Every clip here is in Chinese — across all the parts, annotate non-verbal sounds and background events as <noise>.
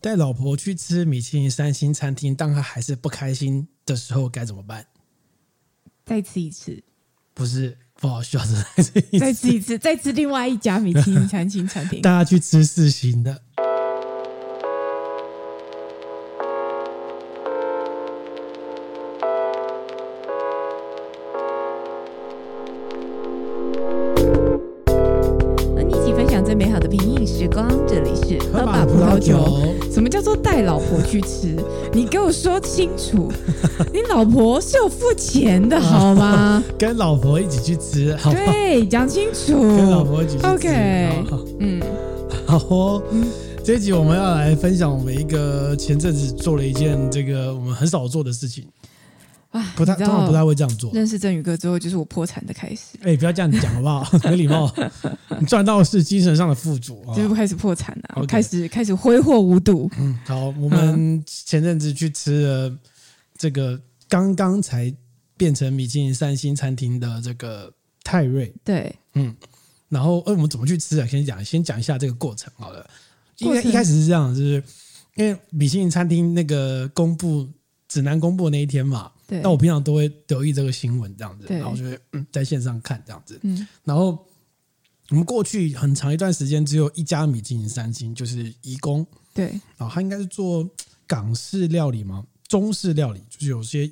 带老婆去吃米其林三星餐厅，当她还是不开心的时候该怎么办？再吃一次？不是，不好笑的，再吃一次，再吃一次，再吃另外一家米其林三星餐厅。<laughs> 大家去吃四星的。你给我说清楚，<laughs> 你老婆是有付钱的好吗？<laughs> 跟老婆一起去吃，好对，讲清楚。跟老婆一起去吃，OK，嗯，好哦。这一集我们要来分享我们一个前阵子做了一件这个我们很少做的事情。不太，通常不太会这样做。认识振宇哥之后，就是我破产的开始。哎、欸，不要这样讲好不好？<laughs> 没礼貌。你赚到的是精神上的富足，就是开始破产了、啊，Okay. 开始开始挥霍无度。嗯，好，我们前阵子去吃了这个刚刚才变成米其林三星餐厅的这个泰瑞。对，嗯，然后，哎，我们怎么去吃啊？先讲，先讲一下这个过程好了。因为一开始是这样，就是因为米其林餐厅那个公布指南公布那一天嘛。对，但我平常都会留意这个新闻，这样子，对。然后就会嗯在线上看这样子，嗯，然后我们过去很长一段时间只有一家米其林三星，就是怡宫，对，然后他应该是做港式料理嘛，中式料理，就是有些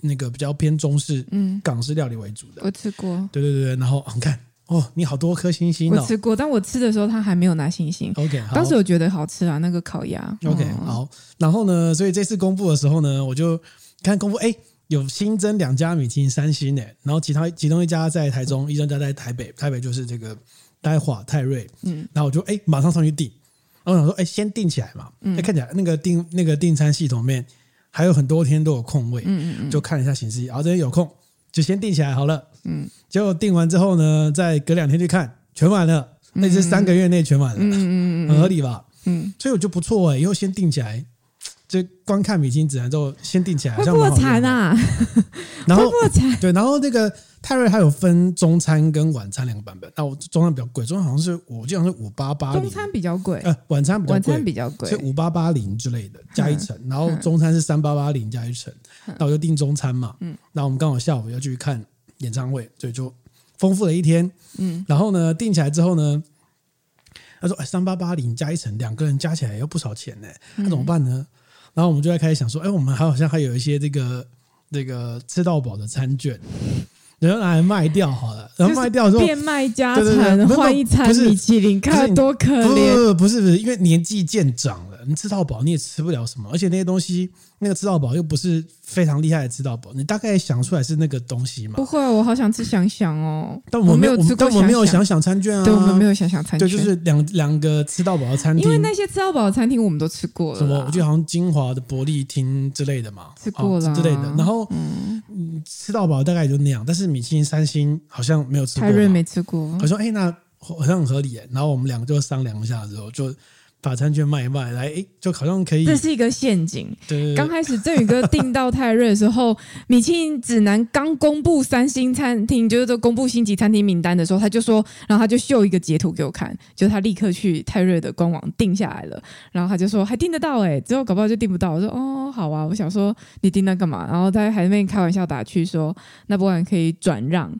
那个比较偏中式，嗯，港式料理为主的，我吃过，对对对对，然后你看哦，你好多颗星星，哦，我吃过，但我吃的时候他还没有拿星星，OK，好。当时我觉得好吃啊，那个烤鸭，OK，嗯，好，然后呢，所以这次公布的时候呢，我就看公布，哎。有新增两家米其林三星诶，然后其他其中一家在台中，一家在台北，台北就是这个呆华泰瑞，嗯，然后我就哎马上上去订，然后我想说哎先订起来嘛，嗯，看起来那个订那个订餐系统面还有很多天都有空位，嗯嗯嗯，就看了一下显示，然后这边有空就先订起来好了，嗯，结果订完之后呢，再隔两天去看全满了，那是三个月内全满了，嗯嗯嗯，很合理吧，嗯，所以我就不错哎，以后先订起来。就光看米其林指南之后，先定起来，会破产啊！<laughs> 然后破产 <laughs> 对，然后那个泰瑞它有分中餐跟晚餐两个版本。那我中餐比较贵，中餐好像是我记得是五八八零，中餐比较贵，呃，晚餐比较贵，晚餐比较贵，是五八八零之类的加一层。然后中餐是三八八零加一层。那我就订中餐嘛。嗯，那我们刚好下午要去看演唱会，所以就丰富了一天。嗯，然后呢，订起来之后呢，他说：“哎，三八八零加一层，两个人加起来要不少钱呢。那怎么办呢？”然后我们就在开始想说，哎，我们还好像还有一些这个这个吃到饱的餐券，然后拿来卖掉好了，然后卖掉之后变卖家产，换一餐米其林，看多可怜。不是不是，因为年纪渐长了，你吃到饱你也吃不了什么，而且那些东西。那个吃到饱又不是非常厉害的吃到饱，你大概想出来是那个东西嘛？不会，我好想吃想想哦。但我们没有吃过，但我们没有想想餐券啊。对，我们没有想想餐券，对，就是两两个吃到饱的餐厅。因为那些吃到饱的餐厅我们都吃过了，什么？我觉得好像金华的伯利厅之类的嘛，吃过了、哦、之类的。然后嗯，吃到饱大概也就那样，但是米其林三星好像没有吃过。泰瑞没吃过。我说哎，那好像很合理。然后我们两个就商量一下之后就。把餐券卖一卖，来，哎，就好像可以。这是一个陷阱。对，对，对，刚开始振宇哥订到泰瑞的时候，米其林指南刚公布三星餐厅，就是说公布星级餐厅名单的时候，他就说，然后他就秀一个截图给我看，就他立刻去泰瑞的官网订下来了，然后他就说还订得到哎，之后搞不好就订不到。我说哦，好啊，我想说你订那干嘛？然后他还边开玩笑打趣说，那不然可以转让。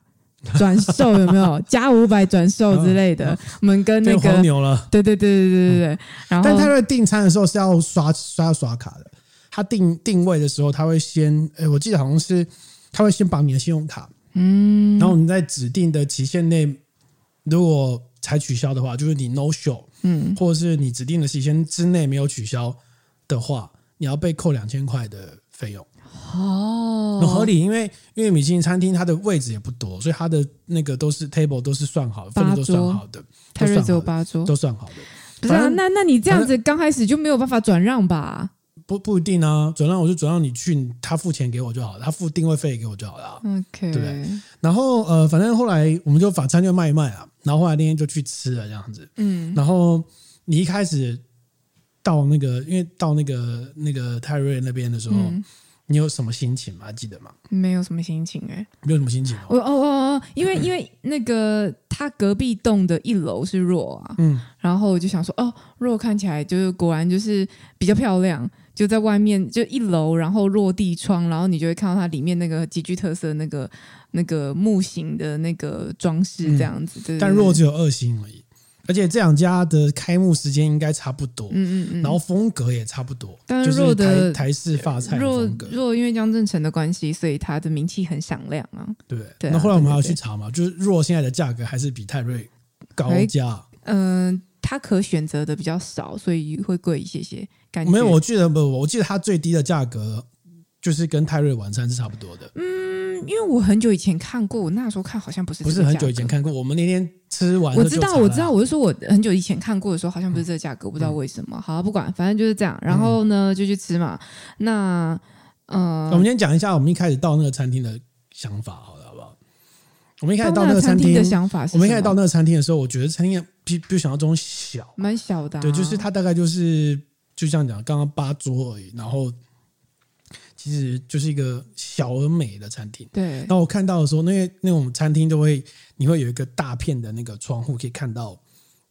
<laughs> 转售有没有加五百转售之类的？我们跟那个黄牛了，对对对对对对对。然后，但他在订餐的时候是要刷刷刷卡的。他定定位的时候，他会先，哎，我记得好像是他会先绑你的信用卡，嗯，然后你在指定的期限内，如果才取消的话，就是你 no show，嗯，或者是你指定的期限之内没有取消的话，你要被扣两千块的费用。哦，很合理，因为因为米其林餐厅它的位置也不多，所以它的那个都是 table 都是算好的，分都算好的，泰瑞只有八桌，都算好的。不是啊，那那你这样子刚开始就没有办法转让吧？不不一定啊，转让我就转让你去，他付钱给我就好了，他付定位费给我就好了。OK，对不对？然后呃，反正后来我们就法餐就卖一卖啊，然后后来那天就去吃了这样子。嗯，然后你一开始到那个，因为到那个那个泰瑞那边的时候。嗯你有什么心情吗？记得吗？没有什么心情哎、欸，没有什么心情。哦哦哦哦，因为因为那个他隔壁栋的一楼是若啊，嗯，然后我就想说，哦，若看起来就是果然就是比较漂亮，就在外面就一楼，然后落地窗，然后你就会看到它里面那个极具特色那个那个木型的那个装饰这样子，嗯、对，对，但若只有二星而已。而且这两家的开幕时间应该差不多，嗯嗯嗯，然后风格也差不多，但是若的就是台台式发菜的风格。若因为江振成的关系，所以他的名气很响亮啊。对对。那后来我们还要去查嘛，就是若现在的价格还是比泰瑞高价。嗯，他可选择的比较少，所以会贵一些些。感觉没有，我记得不，我记得它最低的价格就是跟泰瑞晚餐是差不多的。嗯。因为我很久以前看过，我那时候看好像不是，不是很久以前看过。我们那天吃完，我知道，我知道，我是说我很久以前看过的时候，好像不是这个价格，我不知道为什么。好，不管，反正就是这样。然后呢，就去吃嘛。那呃，我们先讲一下我们一开始到那个餐厅的想法，好了，好不好？我们一开始到那个餐厅的想法是，我们一开始到那个餐厅的时候，我觉得餐厅比比想象中小，蛮小的。对，就是它大概就是就这样讲，刚刚八桌而已，然后。其实就是一个小而美的餐厅。对。然后我看到的时候，那些那种餐厅都会，你会有一个大片的那个窗户，可以看到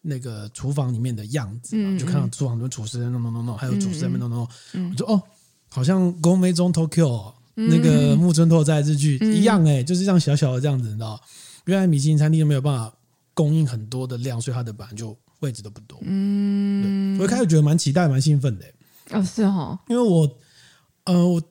那个厨房里面的样子，嗯、就看到厨房里面厨师在弄弄弄弄，还有主持人在弄弄弄。我说哦，好像《宫梅中 Tokyo》那个木村拓哉日剧一样哎，就是这样小小的这样子，你知道？原来米其林餐厅都没有办法供应很多的量，所以它的本来就位置都不多。嗯。我一开始觉得蛮期待、蛮兴奋的。哦，是哦，因为我呃我。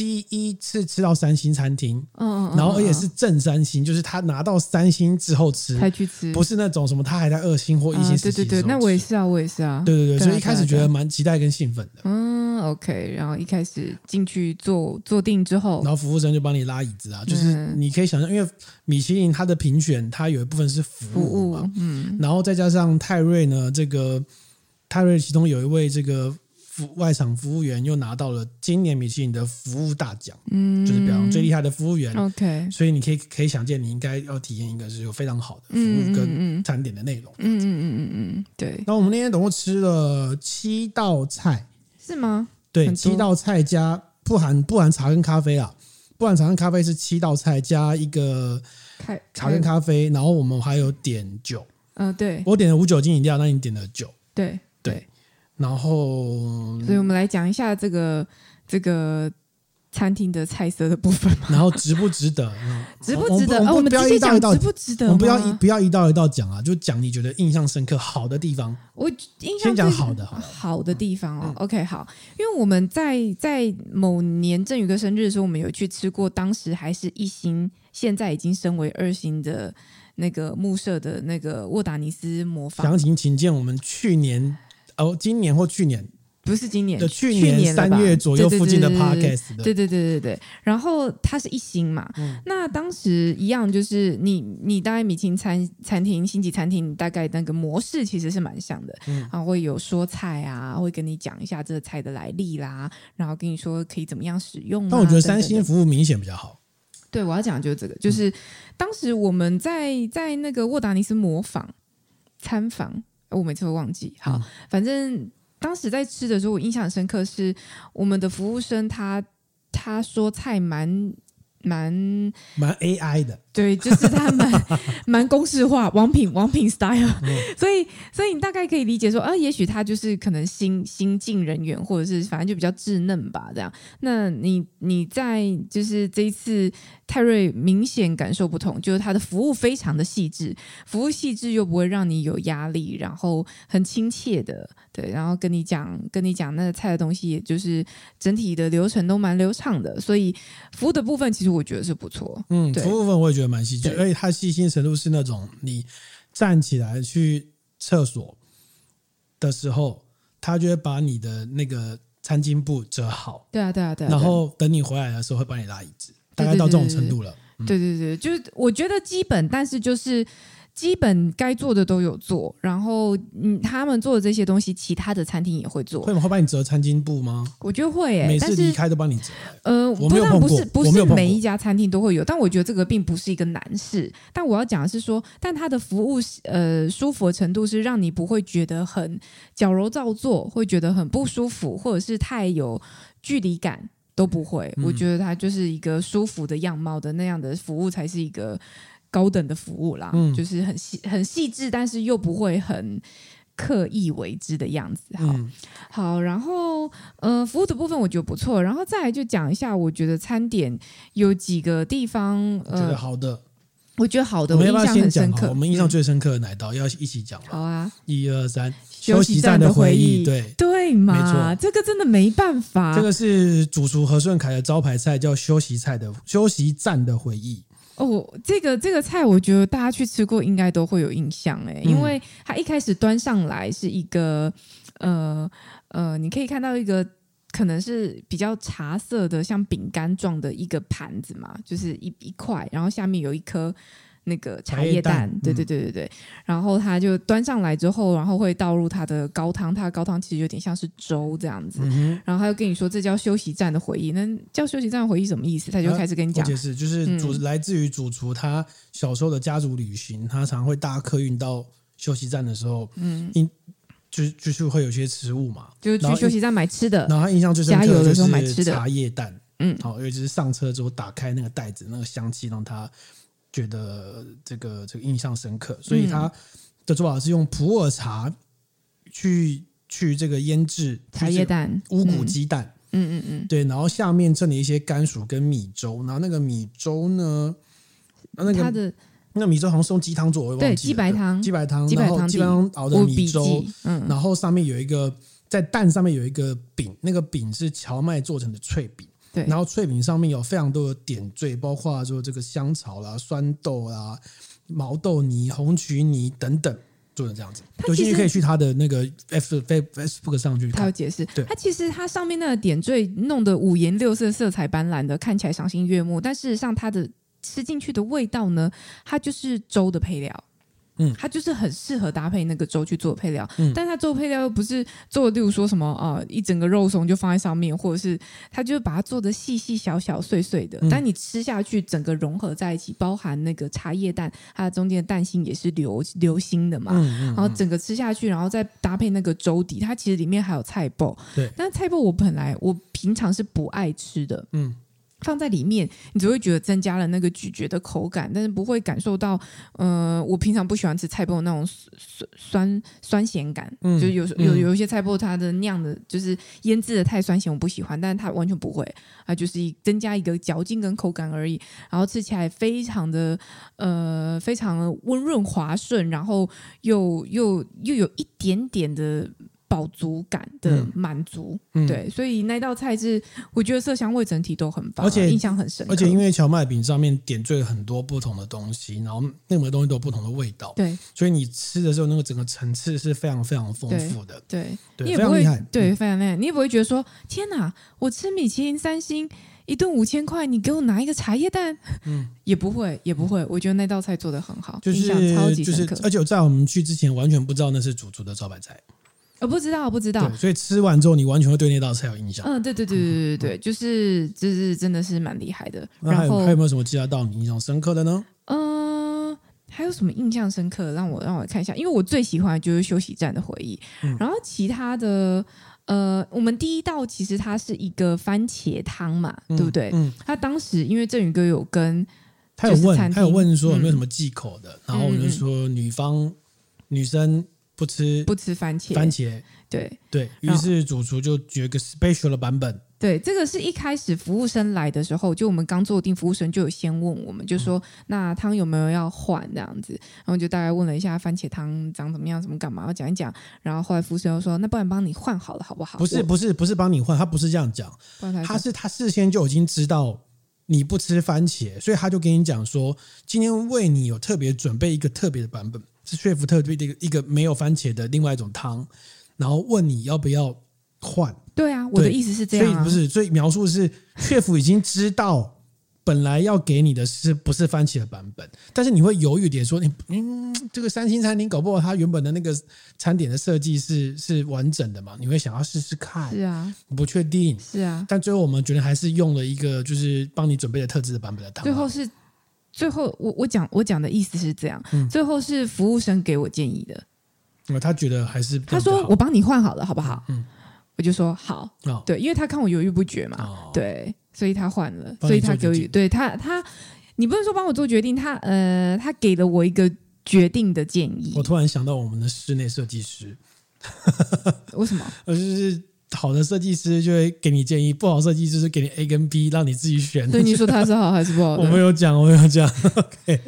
第一次吃到三星餐厅，嗯嗯，然后而且是正三星，就是他拿到三星之后吃才去吃，不是那种什么他还在二星或一星、对对对，那我也是啊，我也是啊，对对对，所以一开始觉得蛮期待跟兴奋的。嗯，OK，然后一开始进去坐坐定之后，然后服务生就帮你拉椅子啊，就是你可以想象，因为米其林它的评选，它有一部分是服务嘛，嗯，然后再加上泰瑞呢，这个泰瑞其中有一位这个。外场服务员又拿到了今年米其林的服务大奖，嗯，就是表扬最厉害的服务员。OK，所以你可以可以想见，你应该要体验一个是有非常好的服务跟餐点的内容。嗯嗯嗯嗯嗯，对。那我们那天总共吃了七道菜，是吗？对，七道菜加不含不含茶跟咖啡啊，不含茶跟咖啡是七道菜加一个茶跟咖啡，然后我们还有点酒。嗯，对。我点了无酒精饮料，那你点了酒。对对。对然后，所以我们来讲一下这个这个餐厅的菜色的部分。<laughs> 然后值不值得？值不值得？我们，我们不要一道一道，值不值得？我们不要一不要一道一道讲啊，就讲你觉得印象深刻好的地方。我印象先讲好的，好的地方哦。嗯、OK，好，因为我们在在某年振宇哥生日的时候，我们有去吃过，当时还是一星，现在已经升为二星的那个木舍的那个沃达尼斯磨坊。详情请见我们去年。哦，今年或去年？不是今年的去年三月左右附近的 podcast 对对对对对，然后它是一星嘛，嗯、那当时一样就是你你大概米其林餐餐厅星级餐厅大概那个模式其实是蛮像的，嗯、然后会有说菜啊，会跟你讲一下这个菜的来历啦，然后跟你说可以怎么样使用、啊。但我觉得三星服务明显比较好。对，我要讲的就是这个，就是当时我们在在那个沃达尼斯模仿参访。我每次会忘记。好，反正当时在吃的时候，我印象很深刻，是我们的服务生他他说菜蛮。蛮蛮 AI 的，对，就是他蛮 <laughs> 蛮公式化，王品王品 style，嗯、<laughs> 所以所以你大概可以理解说，啊，也许他就是可能新新进人员，或者是反正就比较稚嫩吧，这样。那你你在就是这一次泰瑞明显感受不同，就是他的服务非常的细致，服务细致又不会让你有压力，然后很亲切的。对，然后跟你讲，跟你讲那个菜的东西，也就是整体的流程都蛮流畅的，所以服务的部分其实我觉得是不错。嗯，对服务部分我也觉得蛮细致，而且他细心程度是那种你站起来去厕所的时候，他就会把你的那个餐巾布折好。对啊，对啊，对啊。然后等你回来的时候会帮你拉椅子，大概到这种程度了。对对对，就是我觉得基本，但是就是。基本该做的都有做，然后嗯，他们做的这些东西，其他的餐厅也会做。会吗会帮你折餐巾布吗？我觉得会诶、欸，每次离开都帮你折。呃，我没有碰过，不是不是每一家餐厅都会有，但我觉得这个并不是一个难事。但我要讲的是说，但它的服务呃舒服的程度是让你不会觉得很矫揉造作，会觉得很不舒服，或者是太有距离感都不会。嗯、我觉得它就是一个舒服的样貌的那样的服务才是一个。高等的服务啦，嗯、就是很细很细致，但是又不会很刻意为之的样子。好，嗯、好，然后呃，服务的部分我觉得不错，然后再来就讲一下，我觉得餐点有几个地方，呃，觉得好的，我觉得好的，我们要不要先讲我印象很深刻。我们印象最深刻的哪一道？嗯、要一起讲吗？好啊，一二三，休息站的回忆，对对嘛，没错，这个真的没办法。这个是主厨何顺凯的招牌菜，叫休息菜的休息站的回忆。哦，这个这个菜，我觉得大家去吃过应该都会有印象哎，因为它一开始端上来是一个呃呃，你可以看到一个可能是比较茶色的，像饼干状的一个盘子嘛，就是一一块，然后下面有一颗。那个茶叶蛋，蛋对对对对对，嗯、然后他就端上来之后，然后会倒入他的高汤，他的高汤其实有点像是粥这样子，嗯、然后他就跟你说这叫休息站的回忆，那叫休息站的回忆什么意思？他就开始跟你讲，解释、啊、就是主、嗯、来自于主厨他小时候的家族旅行，他常会搭客运到休息站的时候，嗯，印就就是会有些食物嘛，就是去休息站买吃的，然后他印象最深刻的时候买吃的茶叶蛋，嗯，好，尤其是上车之后打开那个袋子，那个香气让他。觉得这个这个印象深刻，所以他的做法是用普洱茶去去这个腌制茶叶蛋、乌骨鸡蛋，嗯嗯嗯，对，然后下面衬了一些甘薯跟米粥，然后那个米粥呢，那个它的那米粥好像是用鸡汤做，我忘记了，对，鸡白汤，鸡白汤，鸡白汤，然后鸡白汤熬的米粥，嗯，然后上面有一个在蛋上面有一个饼，那个饼是荞麦做成的脆饼。对，然后脆饼上面有非常多的点缀，包括说这个香草啦、酸豆啦、毛豆泥、红曲泥等等，做成这样子。有兴趣可以去他的那个 F Facebook 上去看。他有解释，对，它其实他上面那个点缀弄得五颜六色、色彩斑斓的，看起来赏心悦目。但事实上，它的吃进去的味道呢，它就是粥的配料。嗯，它就是很适合搭配那个粥去做配料，嗯，但它做配料又不是做，例如说什么啊、呃，一整个肉松就放在上面，或者是它就把它做的细细小小碎碎的，嗯、但你吃下去整个融合在一起，包含那个茶叶蛋，它的中间的蛋心也是流流心的嘛，嗯嗯嗯、然后整个吃下去，然后再搭配那个粥底，它其实里面还有菜脯，对，但菜脯我本来我平常是不爱吃的，嗯。放在里面，你只会觉得增加了那个咀嚼的口感，但是不会感受到，呃，我平常不喜欢吃菜脯那种酸酸酸咸感，嗯、就有有有一些菜脯它的酿的，就是腌制的太酸咸，我不喜欢，但是它完全不会，它就是增加一个嚼劲跟口感而已，然后吃起来非常的呃非常的温润滑顺，然后又又又有一点点的。饱足感的满足，嗯、对，所以那道菜是我觉得色香味整体都很棒，而且印象很深。而且因为荞麦饼上面点缀了很多不同的东西，然后那每个东西都有不同的味道，对，所以你吃的时候那个整个层次是非常非常丰富的，对，对，你也不会，非常厉害，对，非常厉害，你也不会觉得说天哪，我吃米其林三星一顿五千块，你给我拿一个茶叶蛋，嗯，<laughs> 也不会，也不会，我觉得那道菜做得很好，就是超级深刻，就是，而且在我们去之前完全不知道那是主厨的招牌菜。我不知道，不知道。所以吃完之后，你完全会对那道菜有印象。嗯，对对对对对对，就是就是真的是蛮厉害的。然后还有没有什么其他道你印象深刻的呢？嗯，还有什么印象深刻的？让我让我看一下，因为我最喜欢的就是休息站的回忆。嗯、然后其他的，呃，我们第一道其实它是一个番茄汤嘛，嗯、对不对？嗯。他当时因为振宇哥有跟他有问，他有问说有没有什么忌口的，嗯、然后我就说女方、嗯、女生。不吃不吃番茄，番茄对对，于是主厨就举一个 special 的版本。对，这个是一开始服务生来的时候，就我们刚坐定，服务生就有先问我们，就说、嗯、那汤有没有要换这样子，然后就大概问了一下番茄汤长怎么样，怎么干嘛，要讲一讲。然后后来服务生又说，那不然帮你换好了，好不好？不是不是不是帮你换，他不是这样讲，他是他事先就已经知道你不吃番茄，所以他就跟你讲说，今天为你有特别准备一个特别的版本。是雪夫特别的一个一个没有番茄的另外一种汤，然后问你要不要换？对啊，我的意思是这样、啊，所以不是，所以描述是雪夫已经知道本来要给你的是不是番茄的版本，但是你会犹豫点说你嗯，这个三星餐厅搞不好它原本的那个餐点的设计是是完整的嘛？你会想要试试看，是啊，不确定，是啊，但最后我们觉得还是用了一个就是帮你准备的特制的版本的汤，最后是。最后，我我讲我讲的意思是这样，嗯、最后是服务生给我建议的，因为他觉得还是他说我帮你换好了，好不好？嗯，我就说好，哦、对，因为他看我犹豫不决嘛，哦、对，所以他换了，所以他给我，对他他。你不能说帮我做决定，他呃，他给了我一个决定的建议。我突然想到我们的室内设计师，<laughs> 为什么？呃，就是好的设计师就会给你建议，不好设计师就是给你 A 跟 B，让你自己选。对你说他是好还是不好？<laughs> 我没有讲，我没有讲。<laughs> OK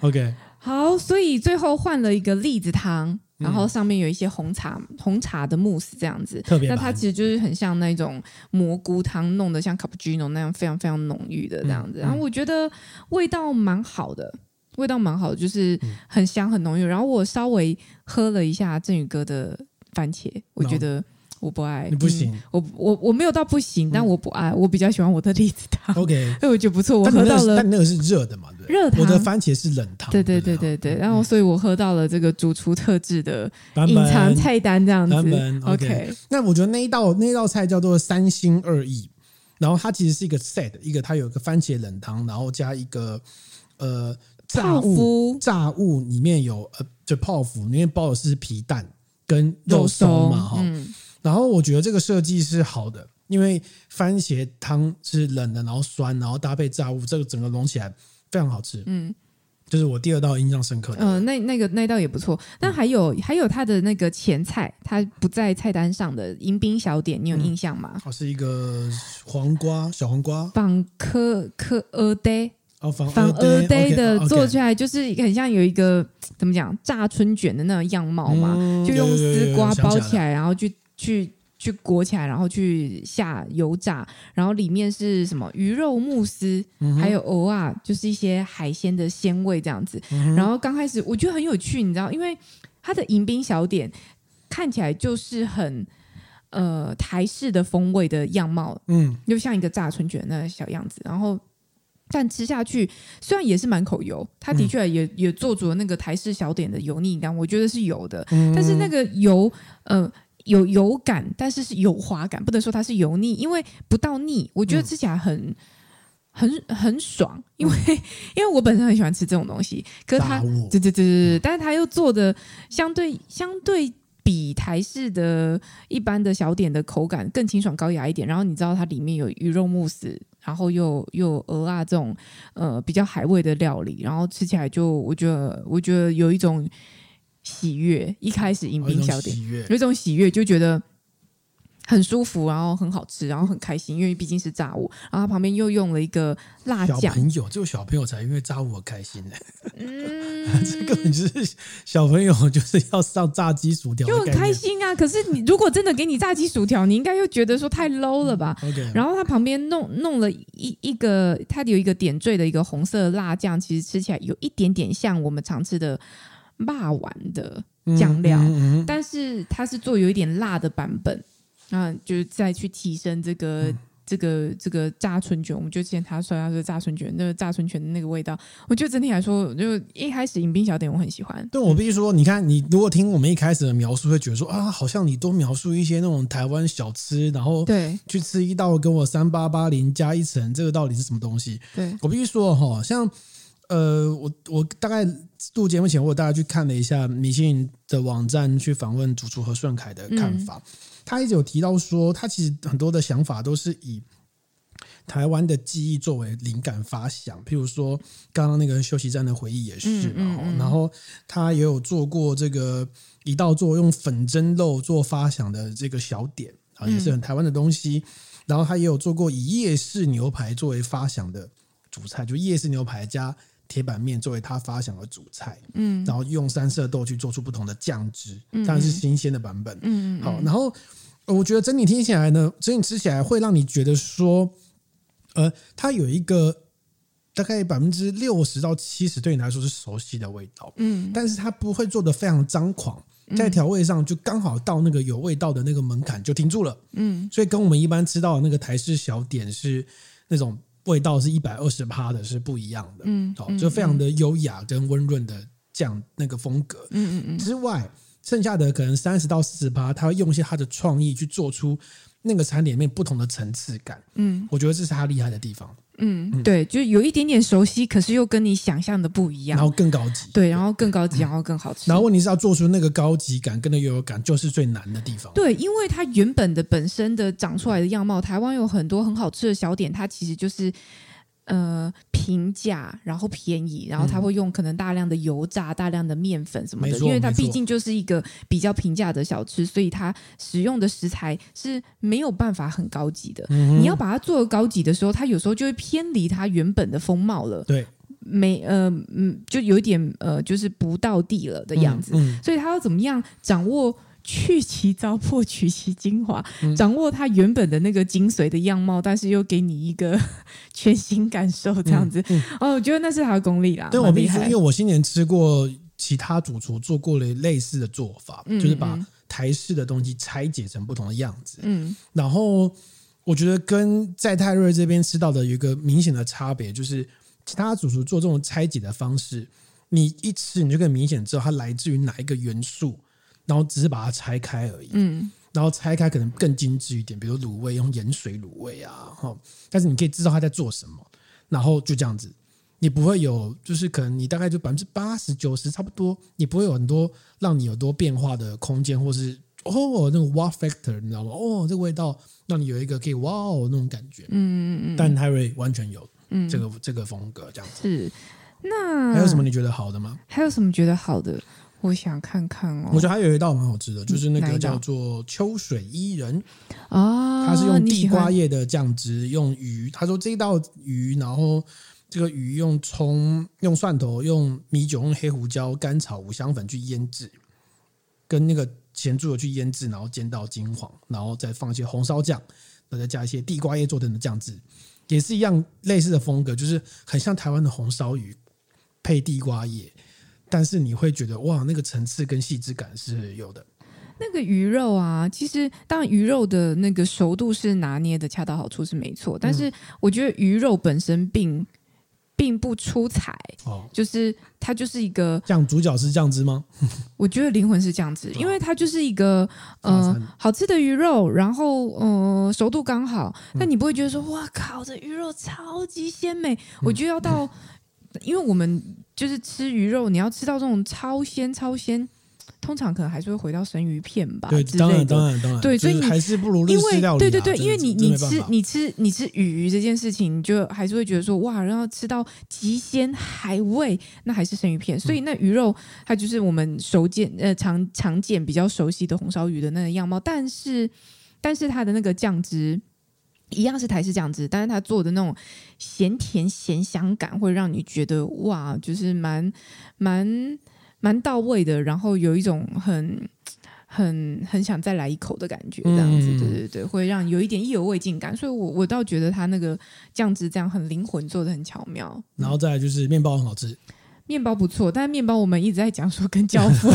OK。好，所以最后换了一个栗子汤。然后上面有一些红茶，红茶的慕斯这样子，特别。那它其实就是很像那种蘑菇汤，弄得像 cappuccino 那样非常非常浓郁的这样子。然后我觉得味道蛮好的，味道蛮好的，就是很香很浓郁。然后我稍微喝了一下振宇哥的番茄，我觉得。我不爱，你不行。嗯、我我我没有到不行，但我不爱。我比较喜欢我的 <laughs> 栗子汤。OK，<laughs> 所以我觉得不错。我喝到了，但那个是热的嘛？对，热汤。我的番茄是冷汤。对对对对对。然后，所以我喝到了这个主厨特制的隐藏菜单这样子。OK，那我觉得那一道那一道菜叫做三心二意，然后它其实是一个 set，一个它有一个番茄冷汤，然后加一个呃炸物，炸物里面有呃就泡芙，里面包的是皮蛋跟肉松嘛哈。然后我觉得这个设计是好的，因为番茄汤是冷的，然后酸，然后搭配炸物，这个整个融起来非常好吃。嗯，就是我第二道印象深刻的。嗯、呃，那那个那道也不错。那还有、嗯、还有它的那个前菜，它不在菜单上的迎宾小点，你有印象吗？它、嗯、是一个黄瓜，小黄瓜，仿科科俄呆哦，仿仿俄呆的做出来就是很像有一个怎么讲炸春卷的那种样貌嘛，嗯、就用丝瓜包起来，然后去。去去裹起来，然后去下油炸，然后里面是什么鱼肉慕斯，嗯、还有蚵啊，就是一些海鲜的鲜味这样子。嗯、然后刚开始我觉得很有趣，你知道，因为它的迎宾小点看起来就是很呃台式的风味的样貌，嗯，就像一个炸春卷那个小样子。然后但吃下去虽然也是满口油，它的确也、嗯、也做足了那个台式小点的油腻感，我觉得是有的。嗯、但是那个油，呃。有油感，但是是油滑感，不能说它是油腻，因为不到腻，我觉得吃起来很、嗯、很很爽，因为、嗯、<laughs> 因为我本身很喜欢吃这种东西，可是它，物。对对对但是它又做的相对相对比台式的一般的小点的口感更清爽高雅一点，然后你知道它里面有鱼肉慕斯，然后又又鹅啊这种呃比较海味的料理，然后吃起来就我觉得我觉得有一种。喜悦，一开始迎宾小点，有一种喜悦，就觉得很舒服，然后很好吃，然后很开心，因为毕竟是炸物，然后旁边又用了一个辣酱。小朋友，只有小朋友才因为炸物而开心的。嗯，<laughs> 这根本就是小朋友就是要上炸鸡薯条，就 <laughs> 很开心啊。可是你如果真的给你炸鸡薯条，你应该又觉得说太 low 了吧？嗯 okay、然后他旁边弄弄了一一个，它有一个点缀的一个红色辣酱，其实吃起来有一点点像我们常吃的。辣丸的酱料，嗯嗯嗯、但是它是做有一点辣的版本，啊，就是再去提升这个、嗯、这个这个炸春卷。我们就之前他说他是炸春卷，那个炸春卷的那个味道，我觉得整体来说，就一开始迎宾小点我很喜欢。但，我必须说，你看，你如果听我们一开始的描述，会觉得说啊，好像你多描述一些那种台湾小吃，然后对去吃一道跟我三八八零加一层，这个到底是什么东西？对我必须说哈，像。呃，我我大概录节目前，我大概去看了一下米其林的网站，去访问主厨何顺凯的看法。嗯、他一直有提到说，他其实很多的想法都是以台湾的记忆作为灵感发想。譬如说，刚刚那个休息站的回忆也是嘛。嗯嗯嗯、然后他也有做过这个一道做用粉蒸肉做发想的这个小点啊，也是很台湾的东西。嗯、然后他也有做过以夜市牛排作为发想的主菜，就夜市牛排加。铁板面作为它发想的主菜，嗯，然后用三色豆去做出不同的酱汁，当然是新鲜的版本，嗯，好，然后我觉得整体听起来呢，整体吃起来会让你觉得说，呃，它有一个大概百分之六十到七十对你来说是熟悉的味道，嗯，但是它不会做的非常张狂，在调味上就刚好到那个有味道的那个门槛就停住了，嗯，所以跟我们一般吃到的那个台式小点是那种。味道是一百二十趴的，是不一样的，嗯，好，就非常的优雅跟温润的这样那个风格，嗯嗯嗯。之外，剩下的可能三十到四十趴，他会用一些他的创意去做出那个餐点里面不同的层次感，嗯，我觉得这是他厉害的地方。嗯，对，就有一点点熟悉，可是又跟你想象的不一样，然后更高级，对，然后更高级，然后更好吃。然后问题是要做出那个高级感跟那个优越感，就是最难的地方。对，因为它原本的本身的长出来的样貌，台湾有很多很好吃的小点，它其实就是。呃平价，然后便宜，然后他会用可能大量的油炸、大量的面粉什么的，因为它毕竟就是一个比较平价的小吃，所以它使用的食材是没有办法很高级的。嗯你要把它做高级的时候，它有时候就会偏离它原本的风貌了。对，没呃嗯，就有一点呃，就是不到地了的样子。嗯嗯所以他要怎么样掌握去其糟粕，取其精华，嗯掌握它原本的那个精髓的样貌，但是又给你一个 <laughs> 全新感受，这样子。哦，我觉得那是他的功力啦。对，我必须，因为我新年吃过其他主厨做过了类似的做法，嗯就是把台式的东西拆解成不同的样子。嗯然后我觉得跟在泰瑞这边吃到的有一个明显的差别，就是其他主厨做这种拆解的方式，你一吃你就可以明显知道它来自于哪一个元素，然后只是把它拆开而已。嗯然后拆开可能更精致一点，比如卤味用盐水卤味啊，哈，但是你可以知道他在做什么，然后就这样子，你不会有就是可能你大概就百分之八十九十差不多，你不会有很多让你有多变化的空间，或是哦那个 wow factor，你知道吗？哦，这个味道让你有一个可以哇哦那种感觉，嗯嗯嗯，但泰瑞完全有嗯这个这个风格这样子。是。那还有什么你觉得好的吗？还有什么觉得好的？我想看看哦。我觉得还有一道蛮好吃的，就是那个叫做秋水伊人。啊，它是用地瓜叶的酱汁，用鱼。他说这一道鱼，然后这个鱼用葱、用蒜头、用米酒、用黑胡椒、甘草、五香粉去腌制，跟那个咸猪油去腌制，然后煎到金黄，然后再放一些红烧酱，然后再加一些地瓜叶做成的酱汁，也是一样类似的风格，就是很像台湾的红烧鱼配地瓜叶，但是你会觉得哇，那个层次跟细致感是有的。那个鱼肉啊，其实当然鱼肉的那个熟度是拿捏的恰到好处是没错，但是我觉得鱼肉本身并并不出彩，哦，就是它就是一个，像主角是酱汁吗？我觉得灵魂是这样子，因为它就是一个大呃好吃的鱼肉，然后呃熟度刚好，嗯。但你不会觉得说哇靠，这鱼肉超级鲜美，我觉得要到，<laughs> 因为我们就是吃鱼肉，你要吃到这种超鲜超鲜。通常可能还是会回到生鱼片吧，对，之类的当然，当然，当然，对所以你还是不如日因为。对对对，因为你你吃你吃你吃鱼这件事情，你就还是会觉得说哇，然后吃到极鲜海味，那还是生鱼片。所以那鱼肉它就是我们熟见呃常常见比较熟悉的红烧鱼的那个样貌，但是但是它的那个酱汁一样是台式酱汁，但是它做的那种咸甜咸香感会让你觉得哇，就是蛮蛮蛮到位的，然后有一种很。很很想再来一口的感觉，这样子，嗯对对对，会让有一点意犹未尽感，所以我我倒觉得它那个酱汁这样很灵魂，做的很巧妙。然后再来就是面包很好吃，面包不错，但是面包我们一直在讲说跟教父，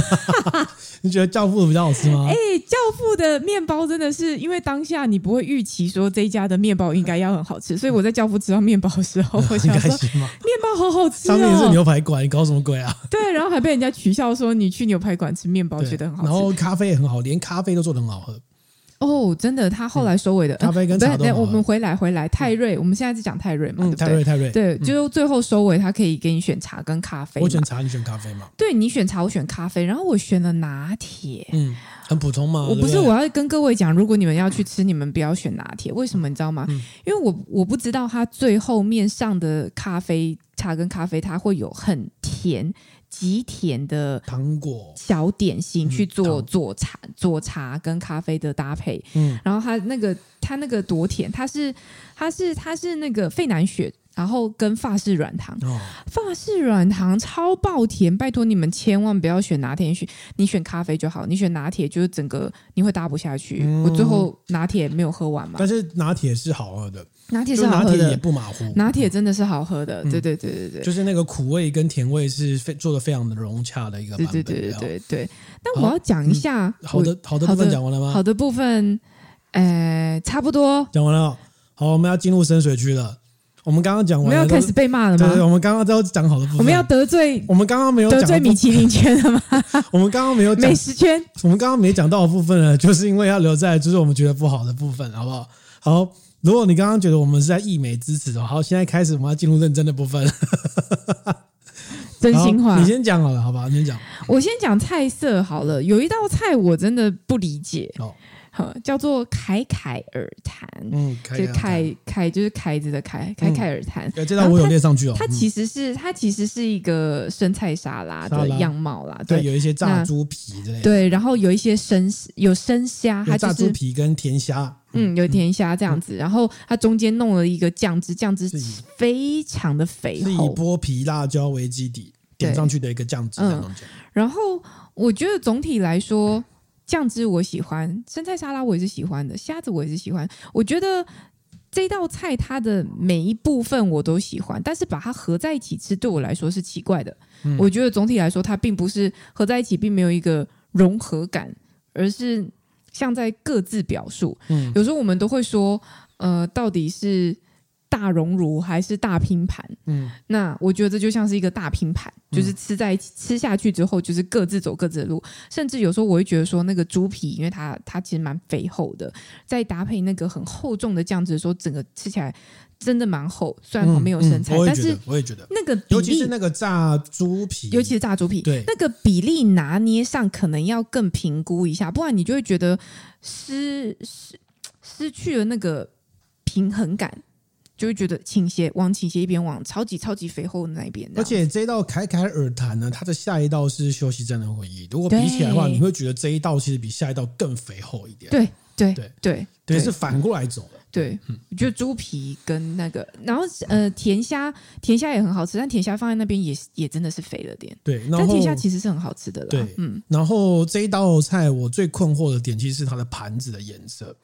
<laughs> 你觉得教父比较好吃吗？<laughs> 哎、教父的面包真的是因为当下你不会预期说这一家的面包应该要很好吃，所以我在教父吃到面包的时候，我很想说？面包好好吃上面是哦，牛排馆，你搞什么鬼啊？<laughs> 对，然后还被人家取笑说你去牛排馆吃面包觉得很好吃，然后咖啡也很好，连咖啡都做的很好喝。哦，真的，他后来收尾的、咖啡跟茶呃对我们回来回来，泰瑞，我们现在是讲泰瑞嘛，嗯，对不对？泰瑞泰瑞，对，就最后收尾，他可以给你选茶跟咖啡。我选茶，你选咖啡嘛？对你选茶，我选咖啡，然后我选了拿铁。嗯，很普通吗。我不是，我要跟各位讲，如果你们要去吃，你们不要选拿铁。为什么你知道吗？嗯因为我我不知道它最后面上的咖啡茶跟咖啡，它会有很甜、极甜的糖果，小点心去做糖做茶、做茶跟咖啡的搭配。嗯，然后它那个它那个多甜，它是它是它是那个费南雪，然后跟法式软糖。哦，法式软糖超爆甜，拜托你们千万不要选拿铁，选你选咖啡就好。你选拿铁就是整个你会搭不下去。嗯我最后拿铁没有喝完嘛但，是拿铁是好喝的，拿铁就是拿铁也好喝的，不马虎。拿铁真的是好喝的。嗯对对对对对。就是那个苦味跟甜味是非做的非常的融洽的一个版本。对对对有对对对，但我要讲一下好的好的部分讲完了吗？好的部分，呃，差不多，讲完了。好，我们要进入深水区了。我们刚刚讲完了都，们要开始被骂了吗？我们刚刚都讲好的部分。我们要得罪我们刚刚没有得罪米其林圈了吗？我们刚刚没有 <laughs> 美，食圈。我们刚刚没讲到的部分呢，就是因为要留在就是我们觉得不好的部分，好不好？好，如果你刚刚觉得我们是在溢美之词的话，好，现在开始我们要进入认真的部分。<laughs> 真心话，你先讲好了，好吧？你先讲。我先讲菜色好了。有一道菜我真的不理解，哦，哈，叫做凯凯尔谈，嗯，就凯凯就是凯子的凯，凯凯尔谈。哎，这道我有列上去哦。它其实是它其实是一个生菜沙拉的样貌啦，对，有一些炸猪皮之类的，对，然后有一些生有生虾，它炸猪皮跟甜虾，嗯，有甜虾这样子，然后它中间弄了一个酱汁，酱汁非常的肥厚，是以剥皮辣椒为基底点上去的一个酱汁，嗯，然后我觉得总体来说。酱汁我喜欢，生菜沙拉我也是喜欢的，虾子我也是喜欢。我觉得这道菜它的每一部分我都喜欢，但是把它合在一起吃对我来说是奇怪的。嗯、我觉得总体来说它并不是合在一起，并没有一个融合感，而是像在各自表述。嗯、有时候我们都会说，呃，到底是。大熔炉还是大拼盘？嗯，那我觉得这就像是一个大拼盘，就是吃在一起，吃下去之后，就是各自走各自的路。甚至有时候我会觉得说，那个猪皮，因为它它其实蛮肥厚的，再搭配那个很厚重的酱汁的时候，整个吃起来真的蛮厚。虽然旁边有生菜，但是我也觉得那个尤其是那个炸猪皮，尤其是炸猪皮，对那个比例拿捏上可能要更评估一下，不然你就会觉得失失失去了那个平衡感。就会觉得倾斜往倾斜一边，往超级超级肥厚的那一边。而且这一道凯凯尔谈呢，它的下一道是休息站的回忆。如果比起来的话，你会觉得这一道其实比下一道更肥厚一点。对对对对对，是反过来走的。对，我觉得猪皮跟那个，然后呃甜虾，甜虾也很好吃，但甜虾放在那边也也真的是肥了点。对，但甜虾其实是很好吃的啦。对，嗯。然后这一道菜我最困惑的点，其实是它的盘子的颜色。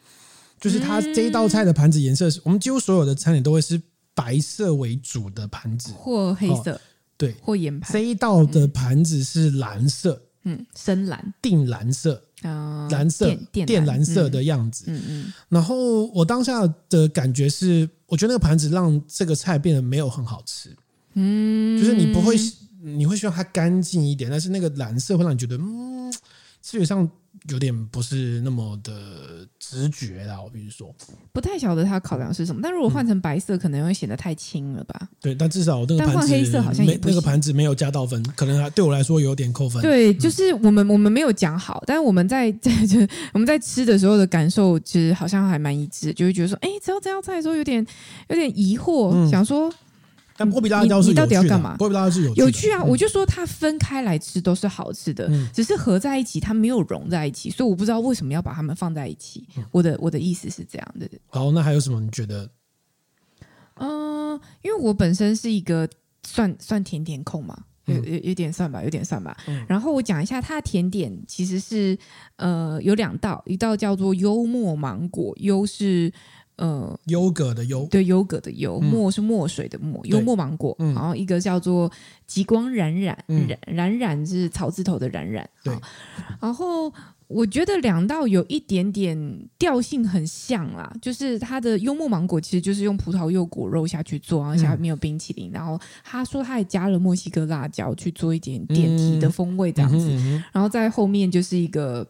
就是它这一道菜的盘子颜色是，我们几乎所有的餐点都会是白色为主的盘子，或黑色，对，或盐盘。这一道的盘子是蓝色，嗯，深蓝、靛蓝色，蓝色、靛蓝色的样子。嗯嗯。然后我当下的感觉是，我觉得那个盘子让这个菜变得没有很好吃。嗯，就是你不会，你会希望它干净一点，但是那个蓝色会让你觉得，嗯，视觉上。有点不是那么的直觉啦，我必须说，不太晓得它考量是什么。但如果换成白色，可能会显得太轻了吧？嗯、对，但至少那个盘子，换黑色好像也那个盘子没有加到分，可能对我来说有点扣分。对，就是我们我们没有讲好，但是我们在 <laughs> 在这我们在吃的时候的感受，其实好像还蛮一致，就会觉得说，哎，吃到这道菜的时候有点有点疑惑，嗯、想说。但波比辣椒是有趣，你到底要干嘛？波比辣椒是有有趣啊！我就说它分开来吃都是好吃的，只是合在一起它没有融在一起，所以我不知道为什么要把它们放在一起。我的我的意思是这样的。好，那还有什么？你觉得？嗯，因为我本身是一个算算甜点控嘛，有有有点算吧，有点算吧。然后我讲一下它的甜点，其实是呃有两道，一道叫做幽默芒果，幽是。呃，优格的优，对，优格的优，墨是墨水的墨，幽默芒果。然后一个叫做极光冉冉，冉冉冉是草字头的冉冉。对，然后我觉得两道有一点点调性很像啦，就是它的幽默芒果其实就是用葡萄柚果肉下去做，然后下面有冰淇淋，然后他说他还加了墨西哥辣椒去做一点点提的风味这样子，然后在后面就是一个。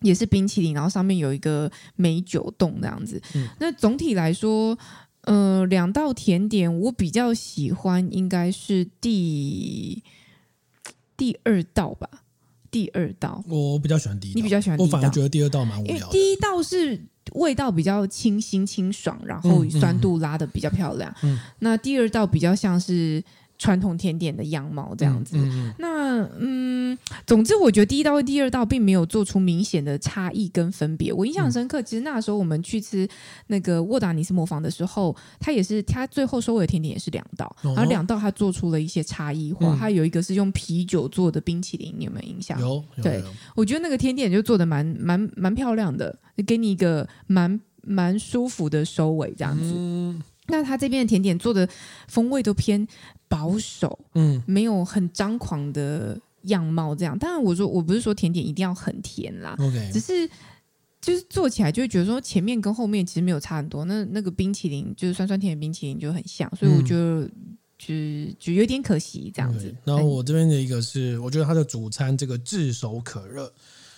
也是冰淇淋，然后上面有一个美酒冻这样子。嗯、那总体来说，呃，两道甜点我比较喜欢，应该是第第二道吧。第二道，我比较喜欢第一道。你比较喜欢第一道？我反而觉得第二道蛮无聊的。因为第一道是味道比较清新清爽，然后酸度拉的比较漂亮。嗯嗯、那第二道比较像是。传统甜点的样貌这样子，嗯嗯、那嗯，总之我觉得第一道和第二道并没有做出明显的差异跟分别。我印象深刻，其实那时候我们去吃那个沃达尼斯磨坊的时候，他也是他最后收尾的甜点也是两道，哦、然后两道他做出了一些差异化。他、嗯、有一个是用啤酒做的冰淇淋，你有没有印象？有，有对，我觉得那个甜点就做的蛮蛮蛮漂亮的，给你一个蛮蛮舒服的收尾这样子。嗯那他这边的甜点做的风味都偏保守，嗯，没有很张狂的样貌这样。当然，我说我不是说甜点一定要很甜啦，OK，只是就是做起来就会觉得说前面跟后面其实没有差很多。那那个冰淇淋就是酸酸甜的冰淇淋就很像，所以我觉得、嗯、就就有点可惜这样子。然后我这边的一个是，我觉得它的主餐这个炙手可热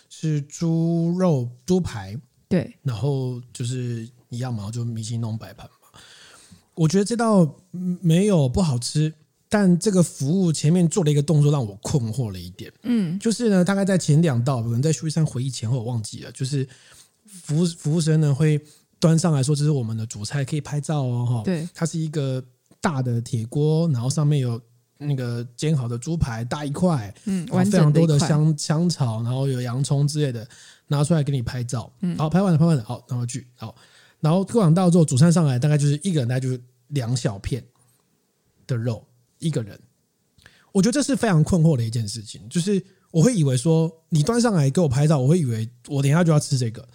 是猪肉猪排，对，然后就是一样嘛，就米其林那种摆盘。我觉得这道没有不好吃，但这个服务前面做了一个动作让我困惑了一点。嗯，就是呢，大概在前两道，可能在休息站回忆前后，我忘记了。就是服务服务生呢会端上来说，这是我们的主菜，可以拍照哦，哈。对，它是一个大的铁锅，然后上面有那个煎好的猪排，大一块，嗯，非常多的香香草，然后有洋葱之类的，拿出来给你拍照。嗯，好，拍完了，拍完了，好，拿回去，好，然后过两道之后，主餐上来，大概就是一个人，大概就是两小片的肉，一个人。我觉得这是非常困惑的一件事情，就是我会以为说你端上来给我拍照，我会以为我等一下就要吃这个，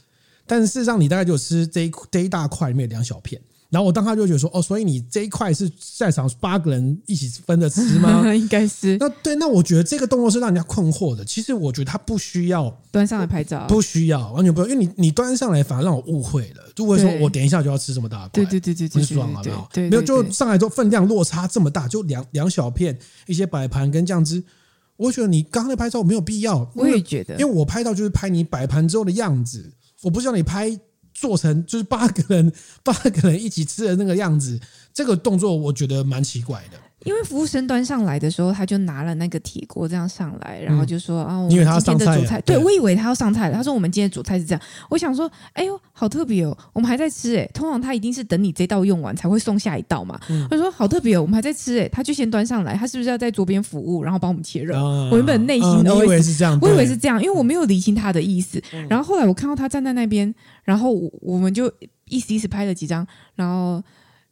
但是事实上你大概就吃这一这一大块里面两小片。然后我当他就觉得说，哦，所以你这一块是在场八个人一起分着吃吗？<laughs> 应该是。那对，那我觉得这个动作是让人家困惑的。其实我觉得他不需要端上来拍照，不需要，完全不用，因为你你端上来反而让我误会了，就会说我等一下就要吃这么大块，对对对对对，很爽啊没有？没有就上来之后分量落差这么大，就两两小片一些摆盘跟酱汁，我觉得你刚刚那拍照没有必要。我也觉得，因为我拍到就是拍你摆盘之后的样子，我不是让你拍。做成就是八个人八个人一起吃的那个样子，这个动作我觉得蛮奇怪的。因为服务生端上来的时候，他就拿了那个铁锅这样上来，然后就说：“啊、嗯，我们今天的主菜，对，对我以为他要上菜了。”他说：“我们今天的主菜是这样。”我想说：“哎呦，好特别哦，我们还在吃哎。通常他一定是等你这道用完才会送下一道嘛。嗯”他说：“好特别哦，我们还在吃哎。”他就先端上来，他是不是要在桌边服务，然后帮我们切肉？啊、我原本内心都以为是这样，我以为是这样，因为我没有理清他的意思。然后后来我看到他站在那边，然后我们就意思意思拍了几张，然后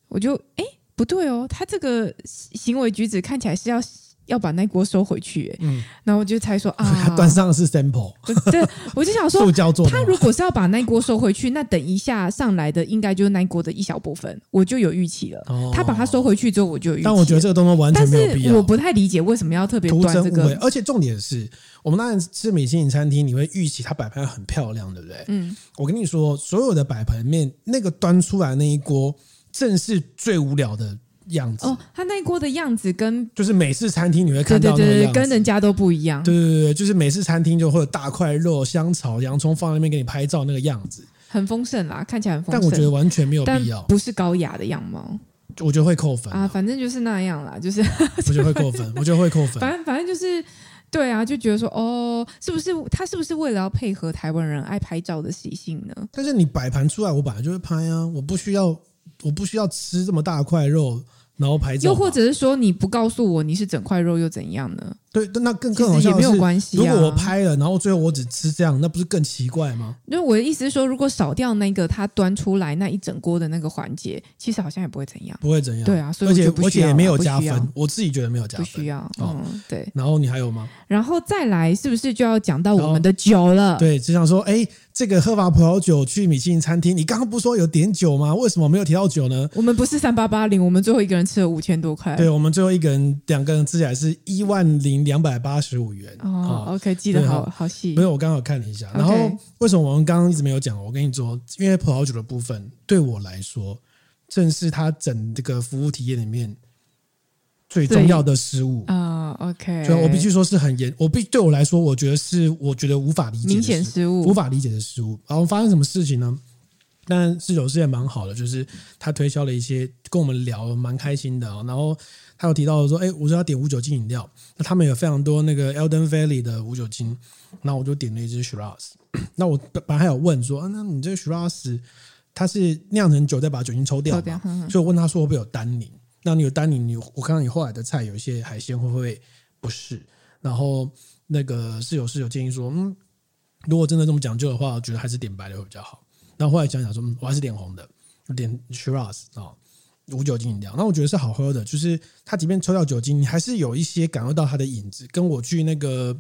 我就哎。不对哦，他这个行为举止看起来是要要把那锅收回去，嗯，然后我就猜说 <laughs> 啊，他端上的是 sample，<laughs> 对，我就想说，他如果是要把那锅收回去，那等一下上来的应该就是那锅的一小部分，我就有预期了。哦、他把它收回去之后，我就有预期。但我觉得这个动作完全没有必要。我不太理解为什么要特别端这个，而且重点是我们当然吃米其林餐厅，你会预期它摆盘很漂亮，对不对？嗯，我跟你说，所有的摆盘面那个端出来那一锅。正是最无聊的样子哦，他那锅的样子跟就是美式餐厅你会看到对，对，对，跟人家都不一样。对对对，就是美式餐厅就会有大块肉、香草、洋葱放在那边给你拍照那个样子，很丰盛啦，看起来很丰盛。但我觉得完全没有必要，不是高雅的样貌，我觉得会扣分啊。反正就是那样啦，就是 <laughs> 我觉得会扣分，我觉得会扣分。反正反正就是对啊，就觉得说哦，是不是他是不是为了要配合台湾人爱拍照的习性呢？但是你摆盘出来，我本来就会拍啊，我不需要。我不需要吃这么大块肉，然后拍照。又或者是说你不告诉我你是整块肉又怎样呢？对，那更更好笑的是，也没有关系啊。如果我拍了，然后最后我只吃这样，那不是更奇怪吗？因为我的意思是说，如果少掉那个他端出来那一整锅的那个环节，其实好像也不会怎样，不会怎样。对啊，所以而且而且也没有加分，我自己觉得没有加分，不需要。嗯，对。然后你还有吗？然后再来，是不是就要讲到我们的酒了？对，只想说，哎。这个喝法葡萄酒去米其林餐厅，你刚刚不是说有点酒吗？为什么没有提到酒呢？我们不是三八八零，我们最后一个人吃了五千多块。对，我们最后一个人两个人吃起来是一万零两百八十五元。哦，哦，OK，记得好好细。没有，我刚好看了一下。然后为什么我们刚刚一直没有讲？我跟你说，因为葡萄酒的部分对我来说，正是它整这个服务体验里面。最重要的失误啊，OK，所以我必须说是很严，我必对我来说，我觉得是我觉得无法理解的明显失误，无法理解的失误。然后发生什么事情呢？但四九师也蛮好的，就是他推销了一些，跟我们聊蛮开心的。然后他有提到说，哎，我说要点无酒精饮料，那他们有非常多那个 Elden Valley 的无酒精，那我就点了一支 Shiraz。<clears throat> 那我本来还有问说，啊，那你这个 Shiraz 它是酿成酒再把酒精抽掉，抽掉，所以我问他说会不会有单宁？那你有单宁？你我看到你后来的菜有一些海鲜会不会不适？然后那个室友室友建议说，嗯，如果真的这么讲究的话，我觉得还是点白的会比较好。那后来想想说，嗯，我还是点红的，点 Shiraz 啊，无酒精饮料。那我觉得是好喝的，就是它即便抽掉酒精，你还是有一些感受到它的影子，跟我去那个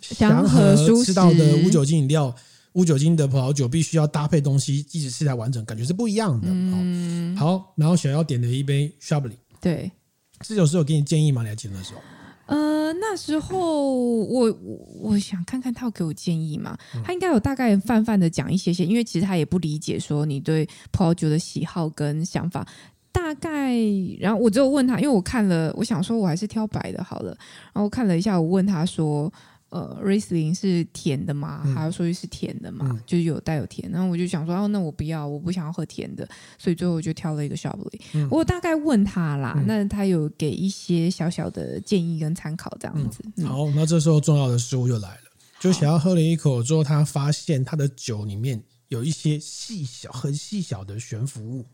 祥和吃到的无酒精饮料。无酒精的葡萄酒必须要搭配东西，一直吃才完整，感觉是不一样的。嗯，好，然后想要点的一杯 Chablis，对，这酒师有给你建议吗？你还记得那时候？呃，那时候我我想看看他有给我建议吗？他应该有大概泛泛的讲一些些，因为其实他也不理解说你对葡萄酒的喜好跟想法。大概，然后我就问他，因为我看了，我想说我还是挑白的好了。然后看了一下，我问他说。呃，Riesling 是甜的嘛？还有说是甜的嘛？嗯、就是有带有甜。然后我就想说，哦，那我不要，我不想要喝甜的，所以最后我就挑了一个 Chablis。嗯、我大概问他啦，嗯、那他有给一些小小的建议跟参考，这样子。嗯、好，那这时候重要的失误就来了，就想要喝了一口之后，他发现他的酒里面有一些细小、很细小的悬浮物。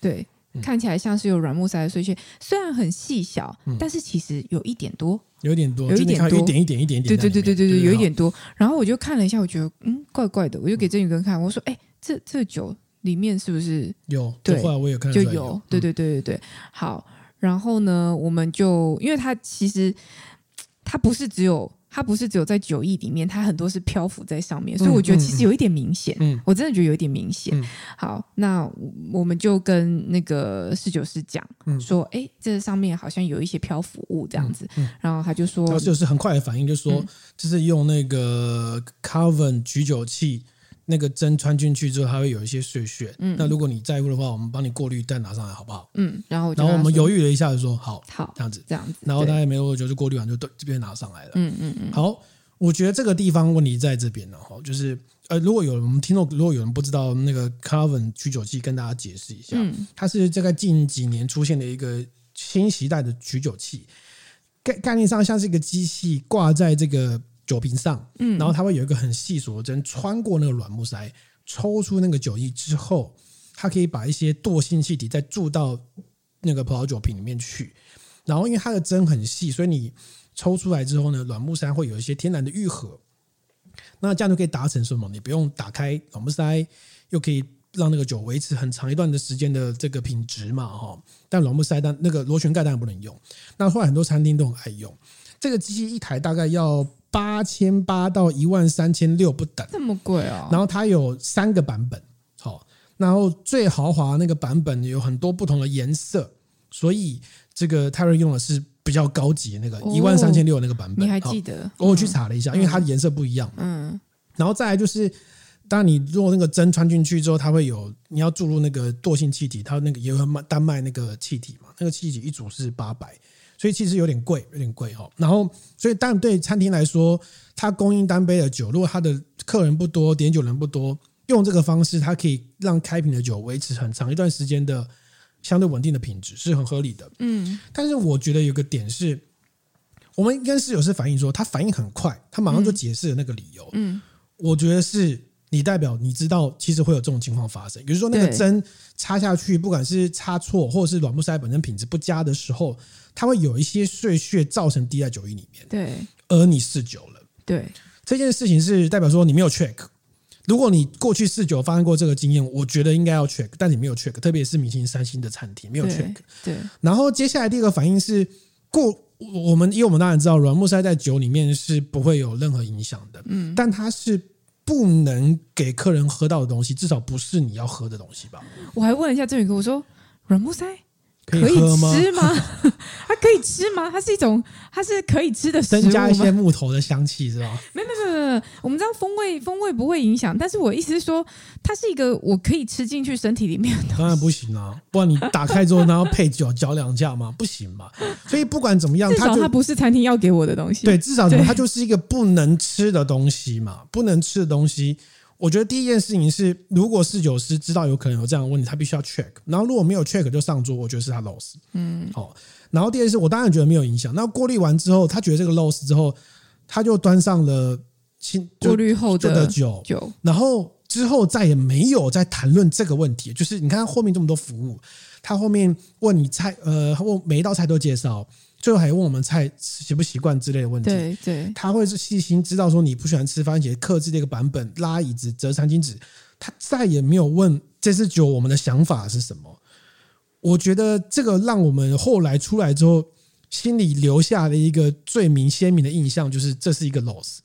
对，看起来像是有软木塞的碎屑，虽然很细小，嗯、但是其实有一点多，有点多，有一点多，一点一点一点点。对对对对对对，有一点多。然后我就看了一下，我觉得嗯，怪怪的，我就给郑宇哥看，我说，哎，这这酒里面是不是有？对，后来我也看就有，对对对对对。好，然后呢，我们就因为它其实它不是只有。它不是只有在酒意里面，它很多是漂浮在上面，所以我觉得其实有一点明显。嗯，我真的觉得有一点明显。嗯、好，那我们就跟那个侍酒师讲、嗯、说，哎，这上面好像有一些漂浮物这样子。然后他就说，侍酒师很快的反应就说，嗯、就是用那个 Carven 举酒器。那个针穿进去之后，它会有一些碎屑。嗯，那如果你在乎的话，我们帮你过滤，再拿上来，好不好？嗯，然后然后我们犹豫了一下，就说好，好，这样子，这样子。然后大概没多久就过滤完，就这边拿上来了。嗯嗯嗯。好，我觉得这个地方问题在这边了哈，就是呃，如果有我们听众，如果有人不知道那个 Carven 举酒器，跟大家解释一下，嗯，它是这个近几年出现的一个新时代的取酒器，概概念上像是一个机器挂在这个酒瓶上，嗯，然后它会有一个很细琐的针穿过那个软木塞。抽出那个酒液之后，它可以把一些惰性气体再注到那个葡萄酒瓶里面去。然后，因为它的针很细，所以你抽出来之后呢，软木塞会有一些天然的愈合。那这样就可以达成什么？你不用打开软木塞，又可以让那个酒维持很长一段的时间的这个品质嘛，哈。但软木塞但那个螺旋盖当然不能用。那后来很多餐厅都很爱用这个机器，一台大概要。八千八到一万三千六不等，这么贵啊！然后它有三个版本，好，然后最豪华那个版本有很多不同的颜色，所以这个泰瑞用的是比较高级的那个一万三千六那个版本。你还记得？我去查了一下，因为它的颜色不一样。嗯，然后再来就是，当你如果那个针穿进去之后，它会有你要注入那个惰性气体，它那个也会卖单卖那个气体嘛，那个气体一组是八百。所以其实有点贵，有点贵哦。然后，所以但对餐厅来说，它供应单杯的酒，如果它的客人不多，点酒人不多，用这个方式，它可以让开瓶的酒维持很长一段时间的相对稳定的品质，是很合理的。嗯。但是我觉得有个点是，我们跟室友是反映说，他反应很快，他马上就解释了那个理由。嗯。我觉得是你代表你知道，其实会有这种情况发生，比如说那个针插下去，不管是插错，或者是软木塞本身品质不佳的时候。它会有一些碎屑造成滴在酒液里面，对，而你试酒了，对，这件事情是代表说你没有 check。如果你过去试酒发生过这个经验，我觉得应该要 check，但你没有 check，特别是米其林三星的餐厅没有 check。对，然后接下来第二个反应是过，我们因为我们当然知道软木塞在酒里面是不会有任何影响的，嗯，但它是不能给客人喝到的东西，至少不是你要喝的东西吧？我还问了一下振宇哥，我说软木塞。可以吃吗？<laughs> 它可以吃吗？它是一种，它是可以吃的食物？增加一些木头的香气是吧？没有没有没有，我们知道风味风味不会影响，但是我意思是说，它是一个我可以吃进去身体里面的。当然不行啊，不然你打开之后，然后配酒嚼两下嘛？<laughs> 不行嘛。所以不管怎么样，至少它不是餐厅要给我的东西。对，至少它就是一个不能吃的东西嘛，不能吃的东西。我觉得第一件事情是，如果侍酒师知道有可能有这样的问题，他必须要 check。然后如果没有 check 就上桌，我觉得是他 loss。嗯，好。然后第二件事，我当然觉得没有影响。那过滤完之后，他觉得这个 loss 之后，他就端上了清过滤后的酒。酒。然后之后再也没有再谈论这个问题。就是你看后面这么多服务，他后面问你菜，呃，问每一道菜都介绍。最后还问我们菜习不习惯之类的问题，对对，他会是细心知道说你不喜欢吃番茄，克制的一个版本，拉椅子折餐巾纸，他再也没有问这次酒我们的想法是什么。我觉得这个让我们后来出来之后，心里留下了一个最明鲜明的印象，就是这是一个 loss。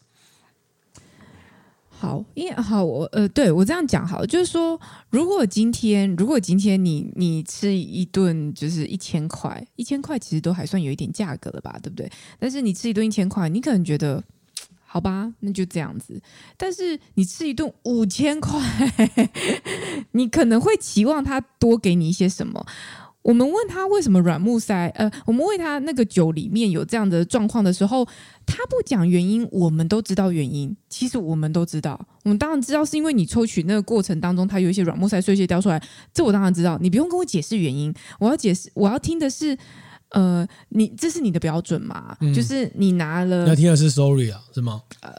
好，因为好，我呃，对我这样讲好，就是说，如果今天，如果今天你你吃一顿就是一千块，一千块其实都还算有一点价格了吧，对不对？但是你吃一顿一千块，你可能觉得好吧，那就这样子。但是你吃一顿五千块，<laughs> 你可能会期望他多给你一些什么。我们问他为什么软木塞，呃，我们问他那个酒里面有这样的状况的时候，他不讲原因，我们都知道原因。其实我们都知道，我们当然知道是因为你抽取那个过程当中，它有一些软木塞碎屑掉出来，这我当然知道。你不用跟我解释原因，我要解释，我要听的是，呃，你这是你的标准嘛？嗯、就是你拿了，要听的是 sorry 啊，是吗？呃。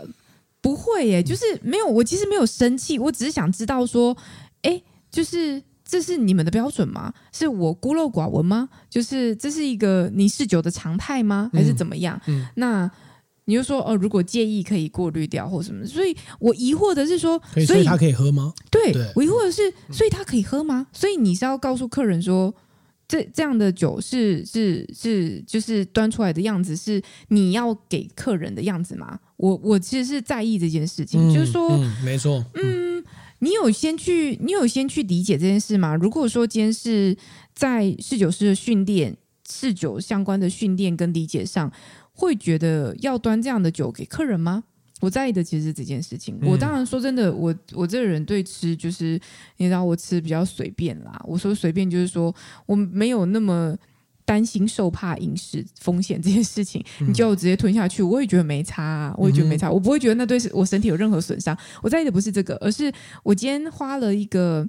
不会耶，就是没有，我其实没有生气，我只是想知道说，哎，就是这是你们的标准吗？是我孤陋寡闻吗？就是这是一个你试酒的常态吗？还是怎么样？嗯，那你就说哦，如果介意可以过滤掉或什么，所以我疑惑的是说，所以，所以他可以喝吗？对，对我疑惑的是，所以他可以喝吗？所以你是要告诉客人说。这这样的酒是是是，就是端出来的样子是你要给客人的样子吗？我我其实是在意这件事情，嗯、就是说，嗯、没错，嗯，你有先去你有先去理解这件事吗？如果说今天是在侍酒师的训练、侍酒相关的训练跟理解上，会觉得要端这样的酒给客人吗？我在意的其实是这件事情。我当然说真的，我我这个人对吃就是，你知道我吃比较随便啦。我说随便就是说，我没有那么担心受怕饮食风险这件事情。你就直接吞下去，我也觉得没差啊，我也觉得没差，我不会觉得那对我身体有任何损伤。我在意的不是这个，而是我今天花了一个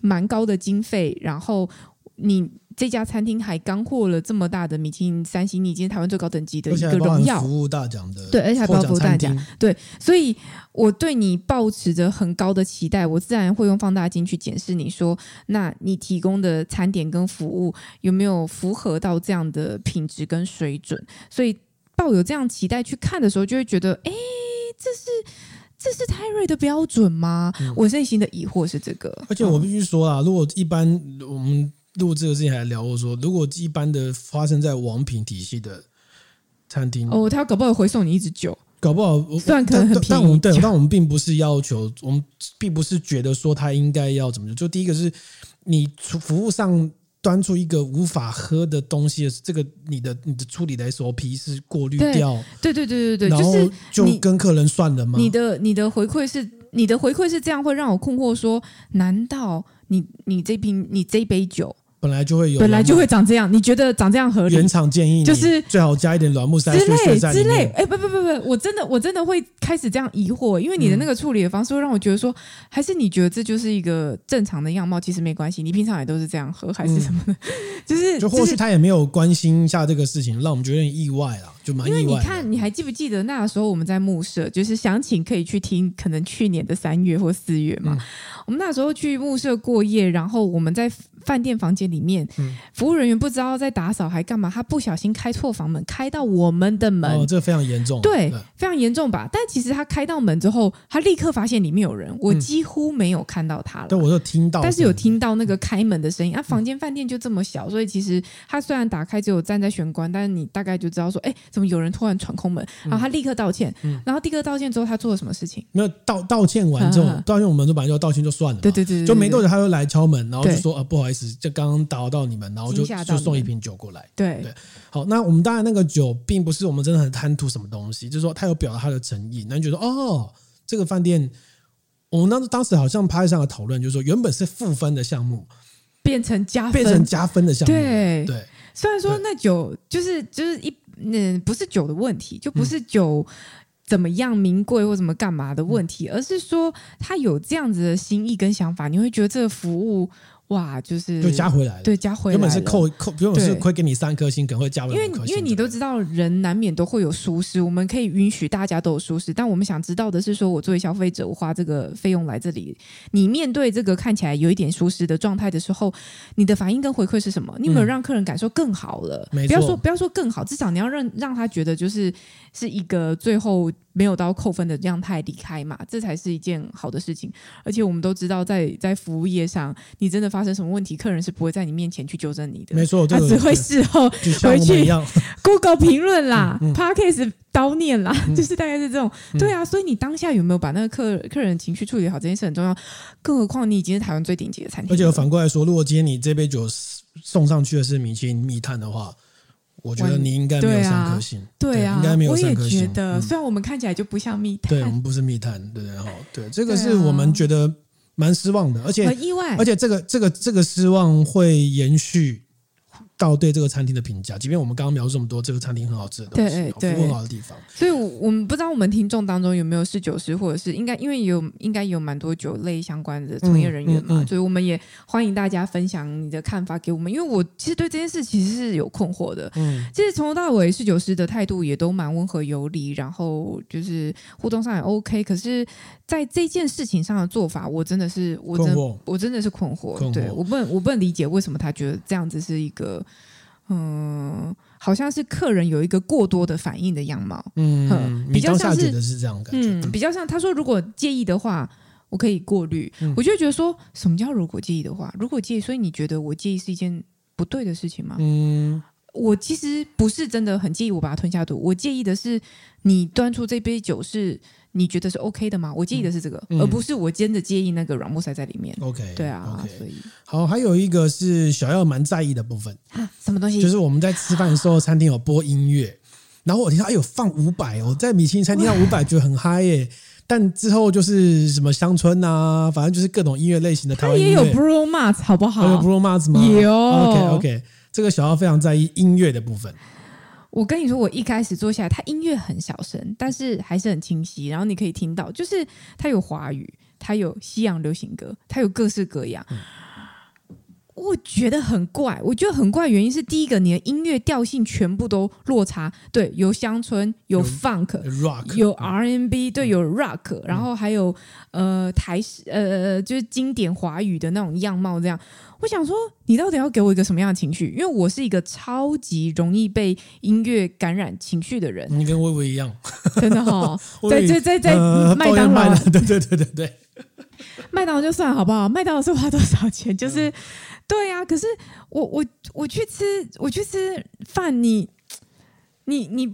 蛮高的经费，然后你。这家餐厅还刚获了这么大的米其林三星，你今天台湾最高等级的一个荣耀，服务大奖的，对，而且还包括大奖，对，所以我对你抱持着很高的期待，我自然会用放大镜去检视你说，那你提供的餐点跟服务有没有符合到这样的品质跟水准？所以抱有这样期待去看的时候，就会觉得，哎，这是这是泰瑞的标准吗？嗯、我内心的疑惑是这个。而且我必须说啊，如果一般我们。录这个之前还聊过说，如果一般的发生在王品体系的餐厅，哦，他搞不好回送你一支酒，搞不好算可能很便宜。但我们对，但我们并不是要求，我们并不是觉得说他应该要怎么就。就第一个是你服务上端出一个无法喝的东西，这个你的你的处理的 SOP 是过滤掉，对对对对对，然后就跟客人算了吗？你的你的回馈是你的回馈是这样，会让我困惑说，难道你你这瓶你这杯酒？本来就会有，本来就会长这样。你觉得长这样合理？原厂建议就是最好加一点软木塞之类之类。哎，不不不不，我真的我真的会开始这样疑惑，因为你的那个处理的方式会让我觉得说，还是你觉得这就是一个正常的样貌？其实没关系，你平常也都是这样喝，还是什么的？<laughs> 就是就或许他也没有关心一下这个事情，让我们觉得有点意外了，就蛮意外。因为你看，你还记不记得那时候我们在木舍，就是详情可以去听，可能去年的三月或四月嘛。我们那时候去木舍过夜，然后我们在。饭店房间里面，嗯、服务人员不知道在打扫还干嘛，他不小心开错房门，开到我们的门，哦，这非常严重，对，对非常严重吧？但其实他开到门之后，他立刻发现里面有人，我几乎没有看到他了。对，我有听到，但是有听到那个开门的声音。啊，房间饭店就这么小，所以其实他虽然打开只有站在玄关，但是你大概就知道说，哎，怎么有人突然闯空门？然后他立刻道歉，嗯、然后立刻道歉之后，他做了什么事情？没有道道歉完之后，呵呵道歉我们就本来就道歉就算了，对对对，对，就没多久他又来敲门，然后就说啊，不好意思，就刚刚。打扰到你们，然后就就送一瓶酒过来。对对，好，那我们当然那个酒并不是我们真的很贪图什么东西，就是说他有表达他的诚意。那你觉得哦，这个饭店，我们当当时好像拍上了讨论，就是说原本是负分的项目，变成加分，变成加分的项目。对对，虽然说那酒就是就是一嗯，不是酒的问题，就不是酒怎么样名贵或怎么干嘛的问题，嗯、而是说他有这样子的心意跟想法，你会觉得这个服务。哇，就是就加回来了，对，加回来了。原本是扣扣，原本是亏给你三颗星，可能会加回来。因为因为你都知道，人难免都会有舒适，我们可以允许大家都有舒适，但我们想知道的是，说我作为消费者，我花这个费用来这里，你面对这个看起来有一点舒适的状态的时候，你的反应跟回馈是什么？你有没有让客人感受更好了？嗯、不要说不要说更好，至少你要让让他觉得就是是一个最后。没有到扣分的样态离开嘛，这才是一件好的事情。而且我们都知道在，在在服务业上，你真的发生什么问题，客人是不会在你面前去纠正你的。没错，他只会事后回去 <laughs> Google 评论啦、嗯嗯、Podcast 叨念啦，嗯、就是大概是这种。嗯、对啊，所以你当下有没有把那个客客人情绪处理好，这件事很重要。更何况你已经是台湾最顶级的餐厅。而且反过来说，如果今天你这杯酒送上去的是米其林密探的话。我觉得你应该没有三颗星，对啊，应该没有三颗星。我也觉得，虽然我们看起来就不像密探，对，我们不是密探，对对，哈，对，这个是我们觉得蛮失望的，而且很意外，而且这个这个这个失望会延续到对这个餐厅的评价，即便我们刚刚描述这么多，这个餐厅很好吃的东西，对，服务好的地方。所以，我们不知道我们听众当中有没有是酒师，或者是应该，因为有应该有蛮多酒类相关的从业人员嘛，嗯嗯嗯、所以我们也欢迎大家分享你的看法给我们。因为我其实对这件事其实是有困惑的。嗯，其实从头到尾侍酒师的态度也都蛮温和有礼，然后就是互动上也 OK。可是，在这件事情上的做法，我真的是我真我真的是困惑。困惑对，我不能我不能理解为什么他觉得这样子是一个。嗯，好像是客人有一个过多的反应的样貌，嗯，比较像是是这样感觉，嗯，比较像他说如果介意的话，我可以过滤，嗯、我就觉得说什么叫如果介意的话，如果介意，所以你觉得我介意是一件不对的事情吗？嗯，我其实不是真的很介意，我把它吞下肚，我介意的是你端出这杯酒是。你觉得是 OK 的吗？我介意的是这个，嗯、而不是我真的介意那个软木塞在里面。OK，对啊，okay. 所以好，还有一个是小耀蛮在意的部分啊，什么东西？就是我们在吃饭的时候，餐厅有播音乐，然后我听到哎呦放五百哦，在米其林餐厅听到伍佰觉得很嗨耶，但之后就是什么乡村啊，反正就是各种音乐类型的台湾音乐，也有 Bruno Mars 好不好？有 Bruno Mars 吗？有。OK OK，这个小耀非常在意音乐的部分。我跟你说，我一开始坐下来，它音乐很小声，但是还是很清晰，然后你可以听到，就是它有华语，它有西洋流行歌，它有各式各样。我觉得很怪，我觉得很怪，原因是第一个，你的音乐调性全部都落差，对，有乡村，有 funk，有 rock，有 R&B，对，有 rock，然后还有呃台式呃就是经典华语的那种样貌，这样。我想说，你到底要给我一个什么样的情绪？因为我是一个超级容易被音乐感染情绪的人。你跟微微一样，真的哈、哦，<laughs> 在在在在麦当劳，对对对对对，<laughs> 麦当劳就算好不好？麦当劳是花多少钱？就是。对呀、啊，可是我我我去吃我去吃饭，你你你，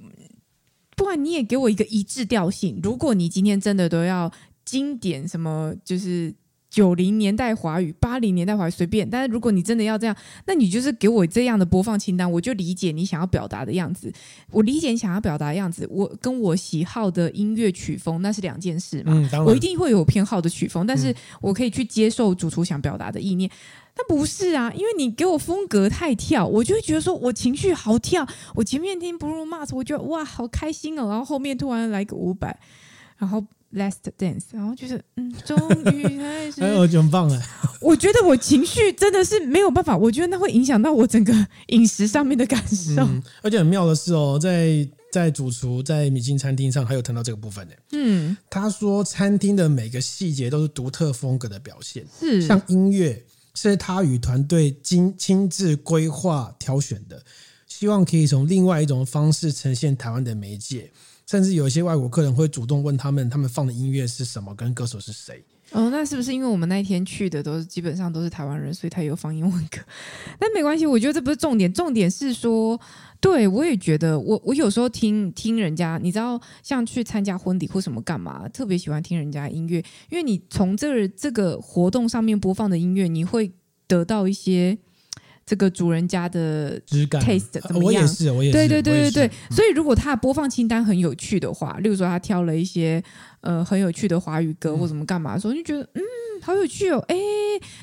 不然你也给我一个一致调性。如果你今天真的都要经典什么，就是。九零年代华语，八零年代华语随便，但是如果你真的要这样，那你就是给我这样的播放清单，我就理解你想要表达的样子。我理解你想要表达的样子，我跟我喜好的音乐曲风那是两件事嘛。嗯，我一定会有偏好的曲风，但是我可以去接受主厨想表达的意念。但不是啊，因为你给我风格太跳，我就会觉得说我情绪好跳。我前面听 Bruno Mars，我觉得哇好开心哦，然后后面突然来个五百，然后。Last Dance，然后就是嗯，终于 <laughs> 开始，哎呦，很棒哎！<laughs> 我觉得我情绪真的是没有办法，我觉得那会影响到我整个饮食上面的感受。嗯、而且很妙的是哦，在在主厨在米其林餐厅上还有谈到这个部分呢。嗯，他说餐厅的每个细节都是独特风格的表现，是像音乐是他与团队精亲自规划挑选的，希望可以从另外一种方式呈现台湾的媒介。甚至有一些外国客人会主动问他们，他们放的音乐是什么，跟歌手是谁？哦，那是不是因为我们那一天去的都是基本上都是台湾人，所以他有放英文歌？<laughs> 但没关系，我觉得这不是重点，重点是说，对我也觉得，我我有时候听听人家，你知道，像去参加婚礼或什么干嘛，特别喜欢听人家音乐，因为你从这这个活动上面播放的音乐，你会得到一些。这个主人家的 taste 怎么样？我也是，我也是。对对对对对。所以如果他的播放清单很有趣的话，例如说他挑了一些呃很有趣的华语歌或怎么干嘛的时候，就觉得嗯好有趣哦，哎，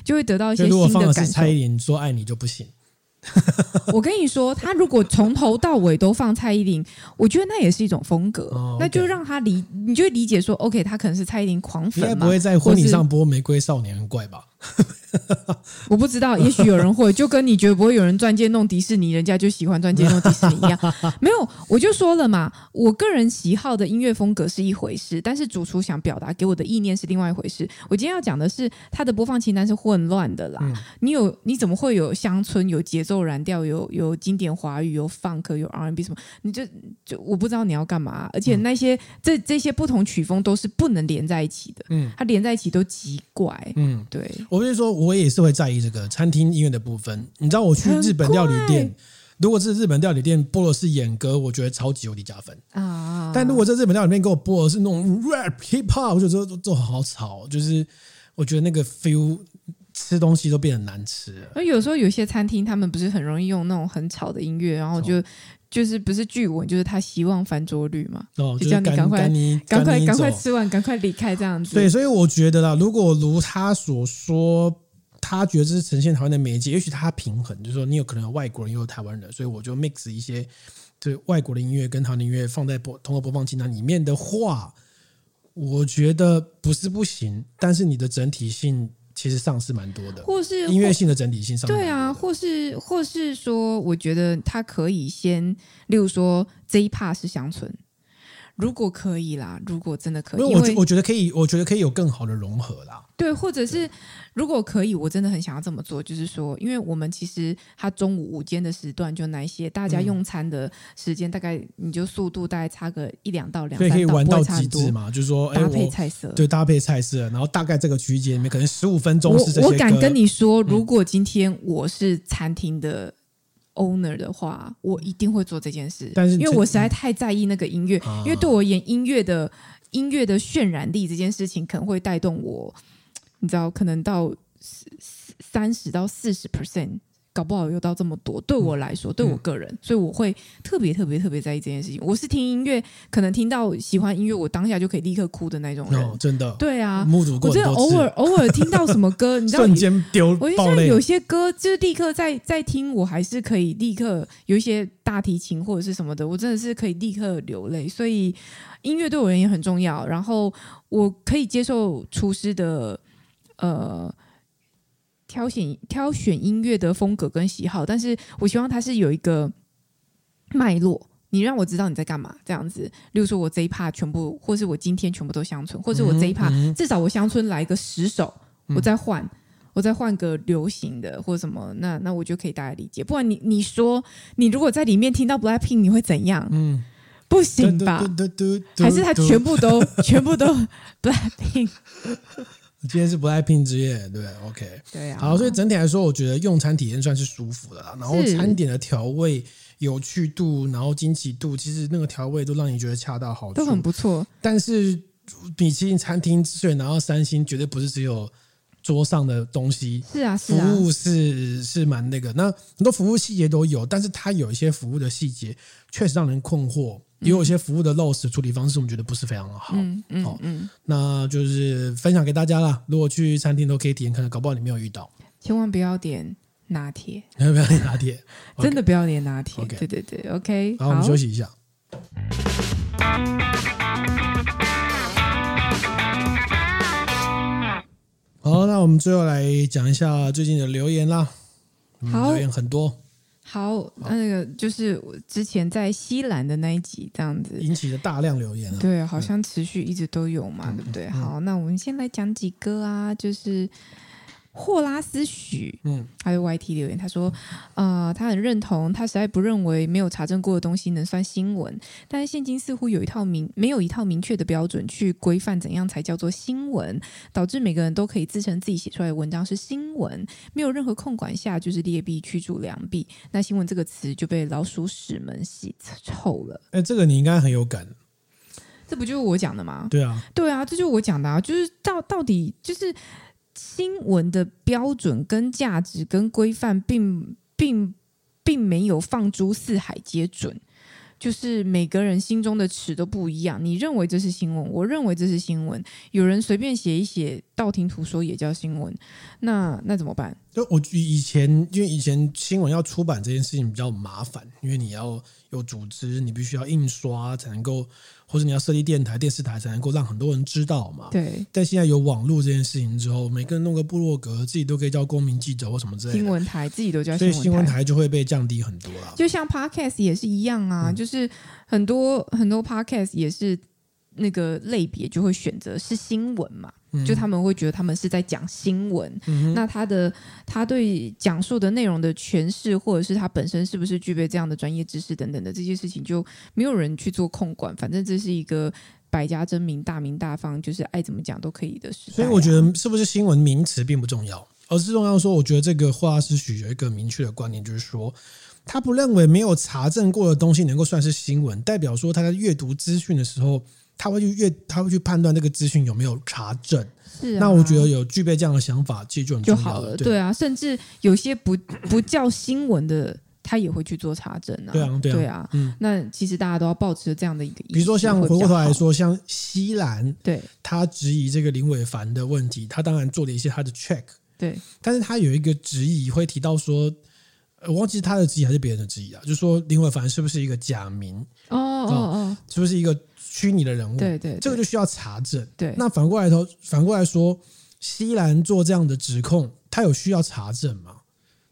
就会得到一些新的感受。如果放的是蔡依林说爱你就不行。<laughs> 我跟你说，他如果从头到尾都放蔡依林，我觉得那也是一种风格。那就让他理，你就会理解说，OK，他可能是蔡依林狂粉嘛。应该不会在婚礼上播《玫瑰少年》很怪吧？<laughs> 我不知道，也许有人会，就跟你觉得不会有人钻戒弄迪士尼，人家就喜欢钻戒弄迪士尼一样。<laughs> 没有，我就说了嘛，我个人喜好的音乐风格是一回事，但是主厨想表达给我的意念是另外一回事。我今天要讲的是，他的播放清单是混乱的啦。嗯、你有你怎么会有乡村、有节奏燃调、有有经典华语、有 funk、有 R&B 什么？你就就我不知道你要干嘛。而且那些、嗯、这这些不同曲风都是不能连在一起的。嗯，它连在一起都奇怪。嗯，对。我跟你说。我也是会在意这个餐厅音乐的部分。你知道，我去日本料理店，如果是日本料理店播的是演歌，我觉得超级无敌加分啊！但如果在日本料理店给我播的是那种 rap hip hop，我就觉得这好吵，就是我觉得那个 feel 吃东西都变得难吃了。而有时候有些餐厅他们不是很容易用那种很吵的音乐，然后就就是不是剧文，就是他希望翻桌率嘛，哦，就叫你赶快赶快赶快吃完，赶快离开这样子。对，所以我觉得啦，如果如他所说。他觉得这是呈现台湾的媒介，也许他平衡，就是说你有可能有外国人，又有台湾人，所以我就 mix 一些就外国的音乐跟台湾的音乐放在播通过播放清单里面的话，我觉得不是不行，但是你的整体性。其实丧失蛮多的，或是音乐性的整体性上，对啊，或是或是说，我觉得他可以先，例如说这一 part 是乡村。如果可以啦，如果真的可以，因为我觉得可以，我觉得可以有更好的融合啦。对，或者是如果可以，我真的很想要这么做，就是说，因为我们其实他中午午间的时段就那一些，大家用餐的时间大概你就速度大概差个一两到两，对，可以玩到极致嘛，就是说搭配菜色，对，搭配菜色，然后大概这个区间里面可能十五分钟是这些。我我敢跟你说，如果今天我是餐厅的。Owner 的话，我一定会做这件事，但是因为我实在太在意那个音乐，啊、因为对我而言，音乐的音乐的渲染力这件事情可能会带动我，你知道，可能到三十到四十 percent。搞不好又到这么多，对我来说，嗯、对我个人，所以我会特别特别特别在意这件事情。我是听音乐，可能听到喜欢音乐，我当下就可以立刻哭的那种人。哦、真的，对啊，目睹过我真的偶尔偶尔听到什么歌，<laughs> 你知道，瞬间丢。我就像有些歌，就是立刻在在听，我还是可以立刻有一些大提琴或者是什么的，我真的是可以立刻流泪。所以音乐对我而言很重要。然后我可以接受厨师的呃。挑选挑选音乐的风格跟喜好，但是我希望它是有一个脉络，你让我知道你在干嘛，这样子。例如说，我这一趴全部，或是我今天全部都乡村，或是我这一趴、嗯嗯、至少我乡村来个十首，我再换，嗯、我再换个流行的或者什么，那那我就可以大家理解。不然你你说你如果在里面听到 Blackpink，你会怎样？嗯，不行吧？<laughs> 还是他全部都 <laughs> 全部都 Blackpink？今天是不爱拼之夜，对不对？OK，对啊。好，所以整体来说，我觉得用餐体验算是舒服的啦。然后餐点的调味、有趣度，然后惊奇度，其实那个调味都让你觉得恰到好处，都很不错。但是米其林餐厅之所以拿到三星，绝对不是只有桌上的东西，是啊，是啊，服务是是蛮那个。那很多服务细节都有，但是它有一些服务的细节确实让人困惑。也有一些服务的 loss 处理方式，我们觉得不是非常好。嗯嗯，那就是分享给大家啦。如果去餐厅都可以体验，看看搞不好你没有遇到。千万不要点拿铁，<laughs> 不要点拿铁，<laughs> 真的不要点拿铁。对对对，OK。好，我们休息一下。好，那我们最后来讲一下最近的留言啦。好，留言很多。好，那个就是我之前在西兰的那一集这样子引起了大量留言啊，对，好像持续一直都有嘛，嗯、对不对？好，那我们先来讲几个啊，就是。霍拉斯许，嗯，还有 YT 留言，他说，呃，他很认同，他实在不认为没有查证过的东西能算新闻，但是现今似乎有一套明没有一套明确的标准去规范怎样才叫做新闻，导致每个人都可以自称自己写出来的文章是新闻，没有任何控管下就是劣币驱逐良币，那新闻这个词就被老鼠屎们洗臭了。<laughs> 哎，这个你应该很有感，这不就是我讲的吗？对啊，对啊，这就是我讲的啊，就是到到底就是。新闻的标准跟价值跟规范，并并并没有放诸四海皆准，就是每个人心中的尺都不一样。你认为这是新闻，我认为这是新闻，有人随便写一写，道听途说也叫新闻，那那怎么办？就我以前，因为以前新闻要出版这件事情比较麻烦，因为你要有组织，你必须要印刷才能够。或者你要设立电台、电视台，才能够让很多人知道嘛？对。但现在有网络这件事情之后，每个人弄个部落格，自己都可以叫公民记者或什么之类的。新闻台自己都叫，所以新闻台就会被降低很多了。就像 Podcast 也是一样啊，嗯、就是很多很多 Podcast 也是那个类别就会选择是新闻嘛。就他们会觉得他们是在讲新闻，嗯、那他的他对讲述的内容的诠释，或者是他本身是不是具备这样的专业知识等等的这些事情，就没有人去做控管。反正这是一个百家争鸣、大鸣大放，就是爱怎么讲都可以的时代、啊。所以我觉得是不是新闻名词并不重要，而是重要说，我觉得这个霍拉斯许有一个明确的观念，就是说他不认为没有查证过的东西能够算是新闻，代表说他在阅读资讯的时候。他会去越，他会去判断这个资讯有没有查证。是啊，那我觉得有具备这样的想法，其实就就好了。对，对啊，甚至有些不 <coughs> 不叫新闻的，他也会去做查证啊。对啊，对啊，对啊。嗯，那其实大家都要保持这样的一个。比如说，像回过头来说，像西兰，对，他质疑这个林伟凡的问题，他当然做了一些他的 check。对，但是他有一个质疑会提到说，我忘记他的质疑还是别人的质疑啊，就是说林伟凡是不是一个假名？哦哦哦，是不是一个虚拟的人物？对，对对，这个就需要查证。对，那反过来头，反过来说，西兰做这样的指控，他有需要查证吗？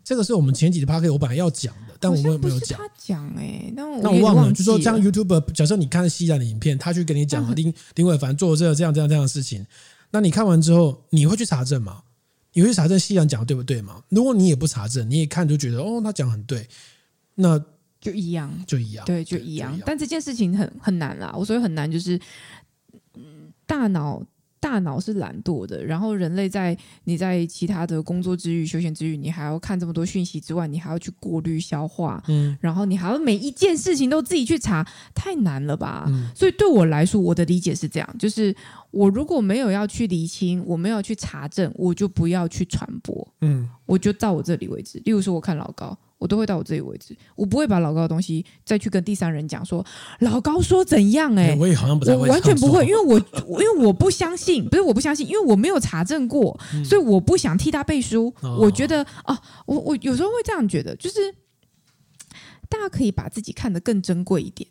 这个是我们前几集 Podcast 我本来要讲的，但我们没有讲。他讲哎，那我那我忘了，就说这样 YouTube，假设你看西兰的影片，他去跟你讲林林伟凡做这个这样这样这样的事情，那你看完之后，你会去查证吗？你会去查证西兰讲的对不对吗？如果你也不查证，你也看就觉得哦，他讲很对，那就一样，就一样，对，就一样。但这件事情很很难啦，我所以很难，就是嗯，大脑。大脑是懒惰的，然后人类在你在其他的工作之余、休闲之余，你还要看这么多讯息之外，你还要去过滤、消化，嗯，然后你还要每一件事情都自己去查，太难了吧？嗯，所以对我来说，我的理解是这样：就是我如果没有要去厘清，我没有去查证，我就不要去传播，嗯，我就到我这里为止。例如说，我看老高。我都会到我自己为止，我不会把老高的东西再去跟第三人讲说老高说怎样哎、欸，我也好像不太会，我完全不会，因为我因为我不相信，不是我不相信，因为我没有查证过，所以我不想替他背书。嗯、我觉得啊，我我有时候会这样觉得，就是大家可以把自己看得更珍贵一点。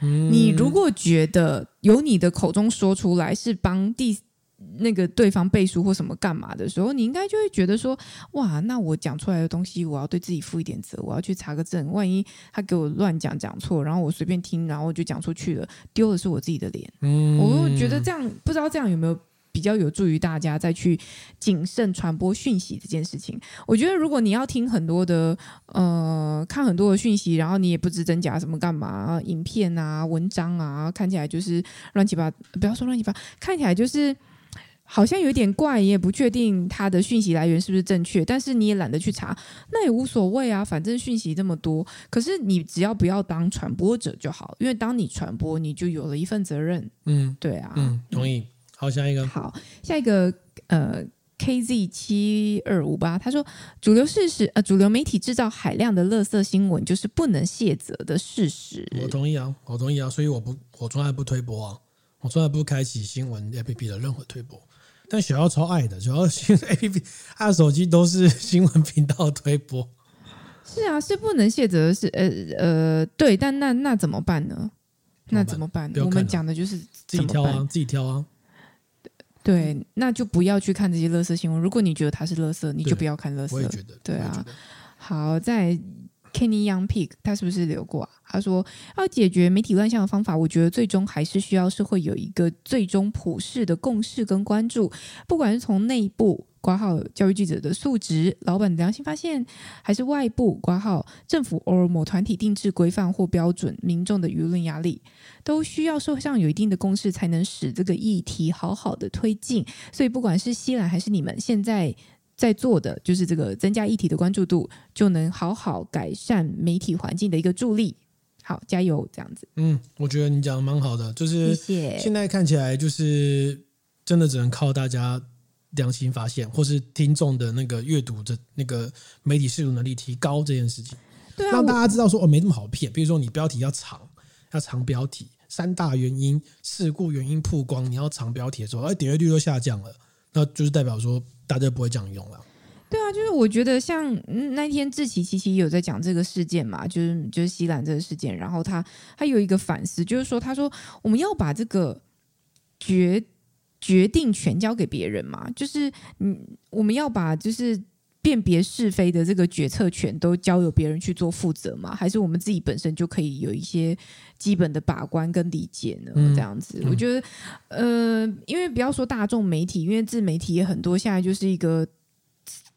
嗯、你如果觉得由你的口中说出来是帮第。那个对方背书或什么干嘛的时候，你应该就会觉得说，哇，那我讲出来的东西，我要对自己负一点责，我要去查个证，万一他给我乱讲讲错，然后我随便听，然后我就讲出去了，丢的是我自己的脸。嗯，我觉得这样不知道这样有没有比较有助于大家再去谨慎传播讯息这件事情。我觉得如果你要听很多的呃，看很多的讯息，然后你也不知真假什么干嘛，影片啊、文章啊，看起来就是乱七八，不要说乱七八，看起来就是。好像有点怪，也不确定他的讯息来源是不是正确，但是你也懒得去查，那也无所谓啊，反正讯息这么多。可是你只要不要当传播者就好，因为当你传播，你就有了一份责任。嗯，对啊，嗯，同意。好，下一个。好，下一个，呃，KZ 七二五八，他说，主流事实，呃，主流媒体制造海量的垃圾新闻，就是不能卸责的事实。我同意啊，我同意啊，所以我不，我从来不推播啊，我从来不开启新闻 APP 的任何推播。但小奥超爱的，小姚新 A P P，他的手机都是 <laughs> 新闻频道推播。是啊，是不能卸责是，呃呃，对，但那那怎么办呢？那怎么办？我们讲的就是自己挑啊，自己挑啊。对，那就不要去看这些垃圾新闻。如果你觉得它是垃圾，你就不要看垃圾。我也觉得，对啊。好，在。Kenny Young Pig，他是不是留过啊？他说要解决媒体乱象的方法，我觉得最终还是需要是会有一个最终普世的共识跟关注，不管是从内部挂号教育记者的素质、老板的良心发现，还是外部挂号政府或某团体定制规范或标准、民众的舆论压力，都需要社会上有一定的共识，才能使这个议题好好的推进。所以，不管是西兰还是你们现在。在做的就是这个增加议题的关注度，就能好好改善媒体环境的一个助力。好，加油，这样子。嗯，我觉得你讲的蛮好的，就是现在看起来就是真的只能靠大家良心发现，或是听众的那个阅读的那个媒体阅读能力提高这件事情，对啊，让大家知道说哦，没这么好骗。比如说你标题要长，要长标题，三大原因事故原因曝光，你要长标题的时候，哎，点阅率都下降了，那就是代表说。大家不会这样用了。对啊，就是我觉得像那天志祺七七有在讲这个事件嘛，就是就是西兰这个事件，然后他他有一个反思，就是说他说我们要把这个决决定权交给别人嘛，就是嗯，我们要把就是。辨别是非的这个决策权都交由别人去做负责吗？还是我们自己本身就可以有一些基本的把关跟理解呢？嗯、这样子，我觉得，呃，因为不要说大众媒体，因为自媒体也很多，现在就是一个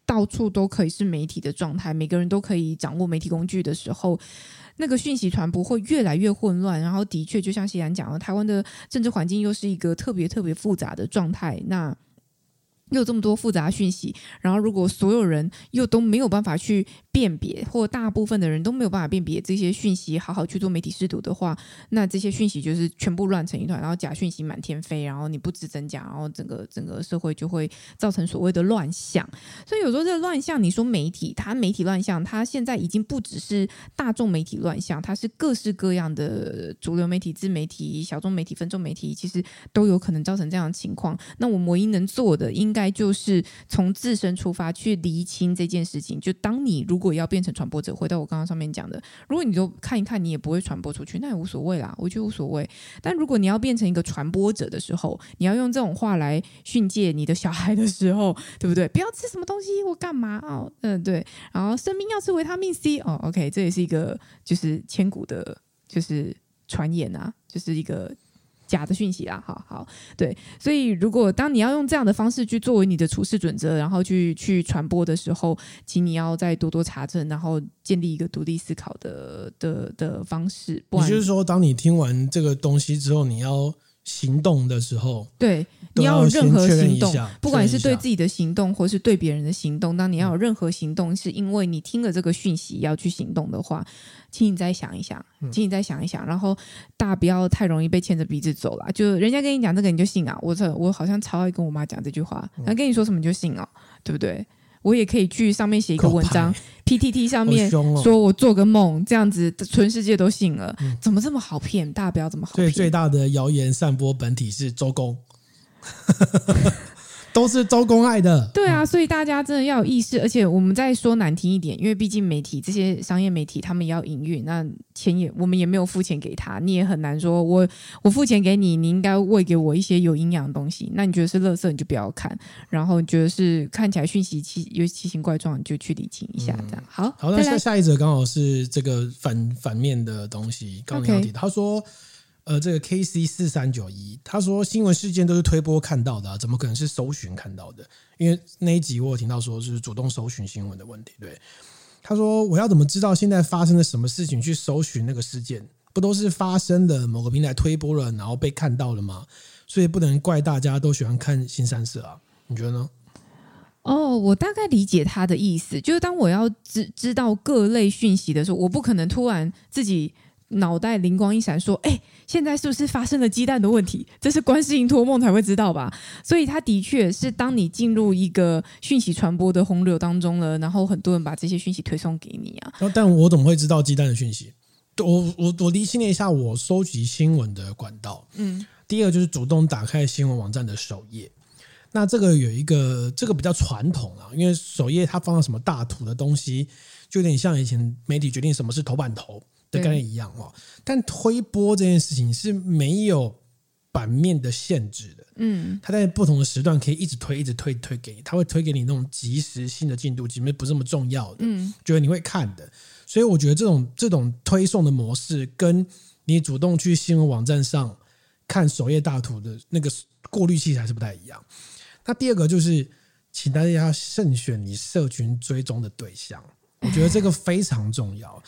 到处都可以是媒体的状态，每个人都可以掌握媒体工具的时候，那个讯息传播会越来越混乱。然后，的确，就像西兰讲的，台湾的政治环境又是一个特别特别复杂的状态。那又这么多复杂讯息，然后如果所有人又都没有办法去辨别，或大部分的人都没有办法辨别这些讯息，好好去做媒体试读的话，那这些讯息就是全部乱成一团，然后假讯息满天飞，然后你不知真假，然后整个整个社会就会造成所谓的乱象。所以有时候这个乱象，你说媒体，它媒体乱象，它现在已经不只是大众媒体乱象，它是各式各样的主流媒体、自媒体、小众媒体、分众媒体，其实都有可能造成这样的情况。那我们唯一能做的，应该就是从自身出发去厘清这件事情。就当你如如果要变成传播者，回到我刚刚上面讲的，如果你都看一看，你也不会传播出去，那也无所谓啦，我觉得无所谓。但如果你要变成一个传播者的时候，你要用这种话来训诫你的小孩的时候，对不对？不要吃什么东西，或干嘛哦？嗯，对。然后生病要吃维他命 C 哦，OK，这也是一个就是千古的，就是传言啊，就是一个。假的讯息啊，好好对，所以如果当你要用这样的方式去作为你的处事准则，然后去去传播的时候，请你要再多多查证，然后建立一个独立思考的的的方式。也就是说，当你听完这个东西之后，你要。行动的时候，对，你要有任何行动，不管是对自己的行动，或是对别人的行动，当你要有任何行动，是因为你听了这个讯息要去行动的话，请你再想一想，请你再想一想，然后大家不要太容易被牵着鼻子走了。就人家跟你讲这个，你就信啊？我这我好像超爱跟我妈讲这句话，他跟你说什么你就信啊，对不对？我也可以去上面写一个文章，PTT 上面说我做个梦，这样子全世界都信了，怎么这么好骗？大家不要这么好骗。所以最大的谣言散播本体是周公。<laughs> 都是周公爱的，对啊，所以大家真的要有意识，而且我们再说难听一点，因为毕竟媒体这些商业媒体，他们也要营运，那钱也我们也没有付钱给他，你也很难说我我付钱给你，你应该喂给我一些有营养的东西，那你觉得是垃圾你就不要看，然后你觉得是看起来讯息奇有奇形怪状，你就去理清一下，这样。好。好，那下下一则刚好是这个反反面的东西，刚刚提到，他说。呃，这个 K C 四三九一，他说新闻事件都是推播看到的啊，怎么可能是搜寻看到的？因为那一集我有听到说是主动搜寻新闻的问题。对，他说我要怎么知道现在发生了什么事情去搜寻那个事件？不都是发生的某个平台推播了，然后被看到了吗？所以不能怪大家都喜欢看新三色啊，你觉得呢？哦，我大概理解他的意思，就是当我要知知道各类讯息的时候，我不可能突然自己。脑袋灵光一闪，说：“哎，现在是不是发生了鸡蛋的问题？这是观世音托梦才会知道吧？所以，他的确是当你进入一个讯息传播的洪流当中了，然后很多人把这些讯息推送给你啊。<laughs> 但我怎么会知道鸡蛋的讯息？我我我厘清了一下我收集新闻的管道。嗯，第二个就是主动打开新闻网站的首页。那这个有一个这个比较传统啊，因为首页它放了什么大图的东西，就有点像以前媒体决定什么是头版头。”的概念一样哦，但推播这件事情是没有版面的限制的。嗯，它在不同的时段可以一直推，一直推，推给你，它会推给你那种即时性的进度，其实不是这么重要的。嗯，觉得你会看的，所以我觉得这种这种推送的模式，跟你主动去新闻网站上看首页大图的那个过滤器还是不太一样。那第二个就是，请大家要慎选你社群追踪的对象，我觉得这个非常重要。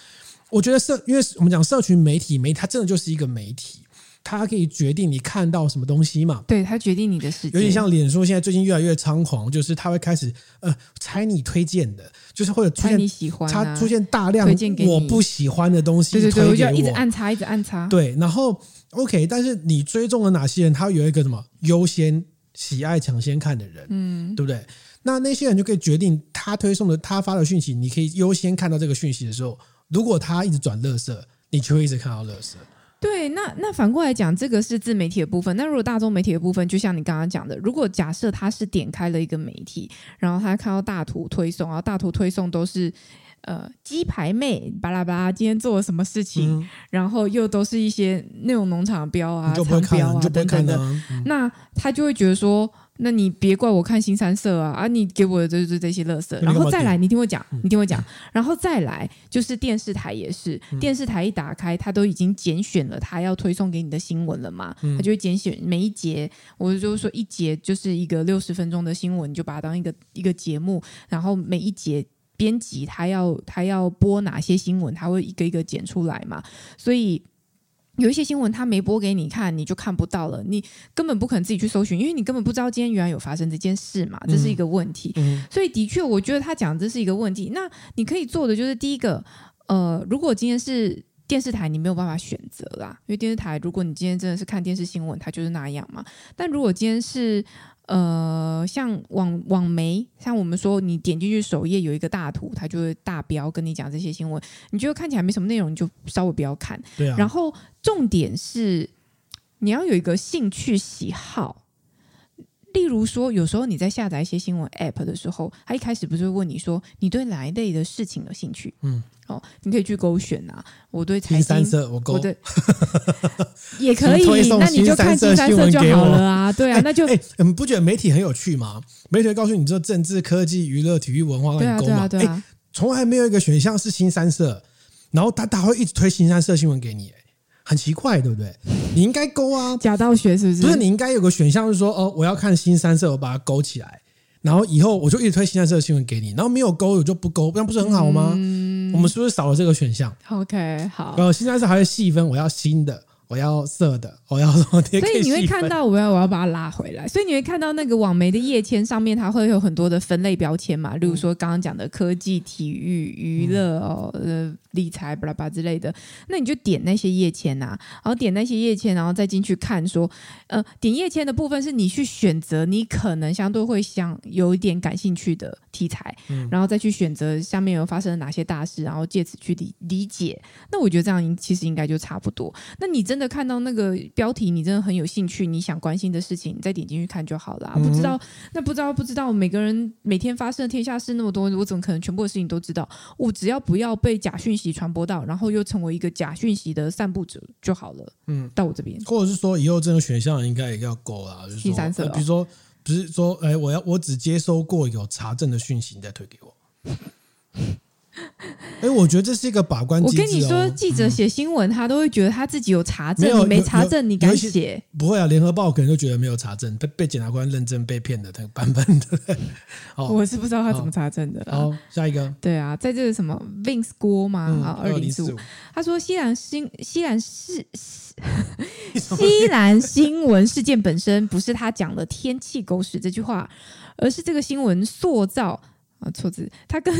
我觉得社，因为我们讲社群媒体，媒体它真的就是一个媒体，它可以决定你看到什么东西嘛。对，它决定你的世界。有点像脸书现在最近越来越猖狂，就是它会开始呃猜你推荐的，就是会有出现你喜欢、啊，它出现大量我不喜欢的东西推给我，对对对，我就要一直按插，一直按插。对，然后 OK，但是你追踪了哪些人？他有一个什么优先喜爱抢先看的人，嗯，对不对？那那些人就可以决定他推送的他发的讯息，你可以优先看到这个讯息的时候。如果他一直转垃圾，你就会一直看到垃圾。对，那那反过来讲，这个是自媒体的部分。那如果大众媒体的部分，就像你刚刚讲的，如果假设他是点开了一个媒体，然后他看到大图推送，然后大图推送都是呃鸡排妹巴拉巴拉今天做了什么事情，嗯、然后又都是一些那种农场标啊、商标啊等等的，嗯、那他就会觉得说。那你别怪我看新三色啊！啊，你给我的就是这些垃圾，然后再来，你听我讲，你听我讲，然后再来就是电视台也是，电视台一打开，它都已经拣选了它要推送给你的新闻了嘛，它就会拣选每一节，我就说一节就是一个六十分钟的新闻，你就把它当一个一个节目，然后每一节编辑他要他要播哪些新闻，他会一个一个剪出来嘛，所以。有一些新闻他没播给你看，你就看不到了，你根本不可能自己去搜寻，因为你根本不知道今天原来有发生这件事嘛，这是一个问题。嗯，所以的确，我觉得他讲的这是一个问题。那你可以做的就是第一个，呃，如果今天是电视台，你没有办法选择啦，因为电视台，如果你今天真的是看电视新闻，它就是那样嘛。但如果今天是呃，像网网媒，像我们说，你点进去首页有一个大图，它就会大标跟你讲这些新闻。你觉得看起来没什么内容，你就稍微不要看。对啊。然后重点是你要有一个兴趣喜好。例如说，有时候你在下载一些新闻 App 的时候，它一开始不是会问你说，你对哪一类的事情有兴趣？嗯。哦，你可以去勾选啊！我对财经，三色我勾，我对 <laughs> 也可以，那你就看新三色就好了啊！对啊，那就哎，你不觉得媒体很有趣吗？媒体会告诉你，这政治、科技、娱乐、体育、文化让你勾嘛？哎，从来没有一个选项是新三色，然后他他会一直推新三色新闻给你，哎，很奇怪，对不对？<laughs> 你应该勾啊！假道学是不是？不是，你应该有个选项是说，哦，我要看新三色，我把它勾起来，然后以后我就一直推新三色新闻给你，然后没有勾我就不勾，那不是很好吗？嗯我们是不是少了这个选项？OK，好。呃，新三色还会细分，我要新的。我要色的，我要什么？所以你会看到，我要我要把它拉回来。所以你会看到那个网媒的页签上面，它会有很多的分类标签嘛，例如说刚刚讲的科技、体育、娱乐哦，呃，理财巴拉巴之类的。那你就点那些页签呐，然后点那些页签，然后再进去看，说，呃，点页签的部分是你去选择你可能相对会想有一点感兴趣的题材，然后再去选择下面有发生了哪些大事，然后借此去理理解。那我觉得这样其实应该就差不多。那你真。真的看到那个标题，你真的很有兴趣，你想关心的事情，你再点进去看就好了。不知道，那不知道，不知道，每个人每天发生的天下事那么多，我怎么可能全部的事情都知道？我只要不要被假讯息传播到，然后又成为一个假讯息的散布者就好了。嗯，到我这边，或者是说以后这个选项应该也要够了，就是说，呃、比如说不是说，哎，我要我只接收过有查证的讯息，你再推给我。<laughs> 哎，我觉得这是一个把关哦。我跟你说，记者写新闻，他都会觉得他自己有查证，嗯、你没查证，你敢写？不会啊，联合报可能就觉得没有查证，被被检察官认证被骗的那个版本的。<laughs> 我是不知道他怎么查证的。好，下一个。对啊，在这个什么 Vince 郭嘛，啊、嗯，二零四五，他说西兰新 <laughs> 西兰是西兰新闻事件本身不是他讲的“天气狗屎”这句话，而是这个新闻塑造。啊，错字，他跟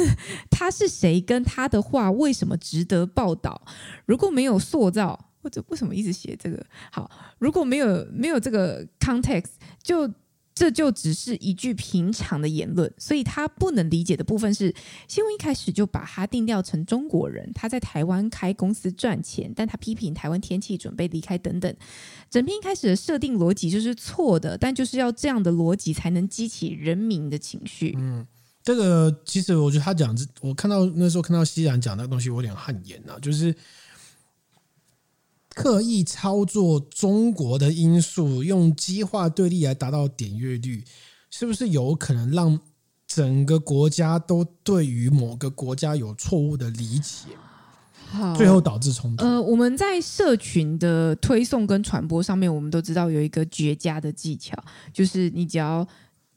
他是谁？跟他的话为什么值得报道？如果没有塑造，或者为什么一直写这个？好，如果没有没有这个 context，就这就只是一句平常的言论。所以他不能理解的部分是，新闻一开始就把他定调成中国人，他在台湾开公司赚钱，但他批评台湾天气，准备离开等等。整篇一开始的设定逻辑就是错的，但就是要这样的逻辑才能激起人民的情绪。嗯。这个其实我觉得他讲，我看到那时候看到西然讲那个东西，我有点汗颜呐，就是刻意操作中国的因素，用激化对立来达到点阅率，是不是有可能让整个国家都对于某个国家有错误的理解，好，最后导致冲突？呃，我们在社群的推送跟传播上面，我们都知道有一个绝佳的技巧，就是你只要。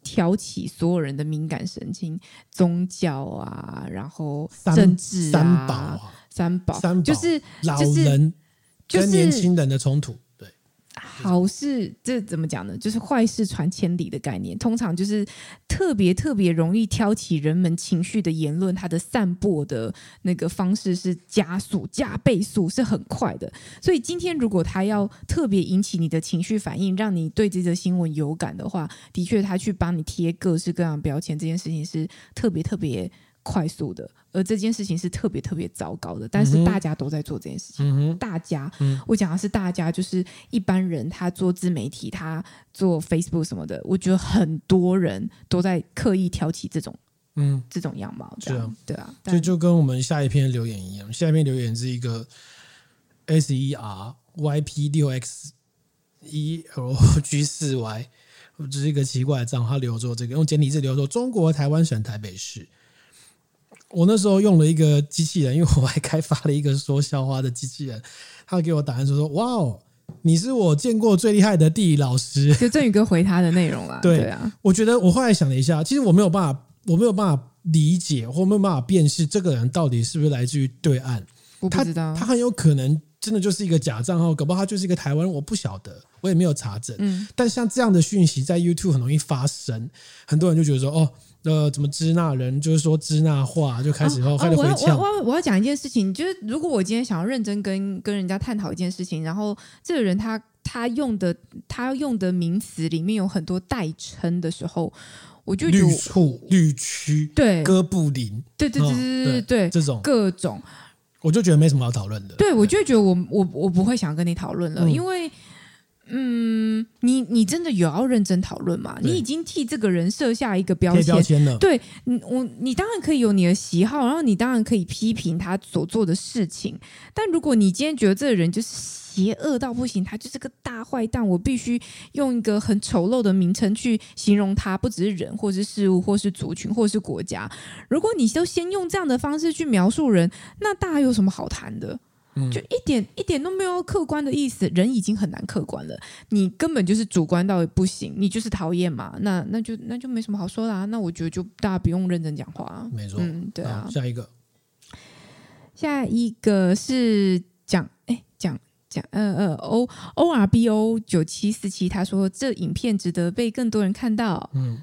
挑起所有人的敏感神经，宗教啊，然后政治啊，三宝啊，三宝，三宝就是老人跟年轻人的冲突。好事，这怎么讲呢？就是坏事传千里的概念。通常就是特别特别容易挑起人们情绪的言论，它的散播的那个方式是加速、加倍速，是很快的。所以今天如果他要特别引起你的情绪反应，让你对这则新闻有感的话，的确他去帮你贴各式各样的标签，这件事情是特别特别快速的。而这件事情是特别特别糟糕的，但是大家都在做这件事情。嗯、大家，嗯、我讲的是大家，就是一般人，他做自媒体，他做 Facebook 什么的，我觉得很多人都在刻意挑起这种，嗯，这种样貌。这样，啊，对啊，就就跟我们下一篇留言一样，下一篇留言是一个 S E R Y P 六 X E L G 四 Y，这是一个奇怪的账号，他留作这个用简体字留作中国台湾省台北市。我那时候用了一个机器人，<laughs> 因为我还开发了一个说笑话的机器人，他给我答案说说：“哇哦，你是我见过最厉害的地理老师。<laughs> ”就振宇哥回他的内容啦。对，对啊，我觉得我后来想了一下，其实我没有办法，我没有办法理解或没有办法辨识这个人到底是不是来自于对岸。我不知道，他，他很有可能真的就是一个假账号，搞不好他就是一个台湾人，我不晓得，我也没有查证。嗯，但像这样的讯息在 YouTube 很容易发生，很多人就觉得说，哦，呃，怎么支那人就是说支那话，就开始后、哦、开始回呛。我要我要我要讲一件事情，就是如果我今天想要认真跟跟人家探讨一件事情，然后这个人他他用的他用的名词里面有很多代称的时候。我就觉得绿处、绿区、对哥布林，对对对对对对，这种各种，我就觉得没什么好讨论的。对，我就觉得我我我不会想跟你讨论了，因为。嗯，你你真的有要认真讨论吗？你已经替这个人设下一个标签，标签了。对，你我你当然可以有你的喜好，然后你当然可以批评他所做的事情。但如果你今天觉得这个人就是邪恶到不行，他就是个大坏蛋，我必须用一个很丑陋的名称去形容他，不只是人，或是事物，或是族群，或是国家。如果你都先用这样的方式去描述人，那大家有什么好谈的？就一点一点都没有客观的意思，人已经很难客观了，你根本就是主观到不行，你就是讨厌嘛，那那就那就没什么好说啦啊，那我觉得就大家不用认真讲话啊，没错，嗯，对啊，下一个，下一个是讲哎讲讲呃呃 O O R B O 九七四七，他说这影片值得被更多人看到，嗯。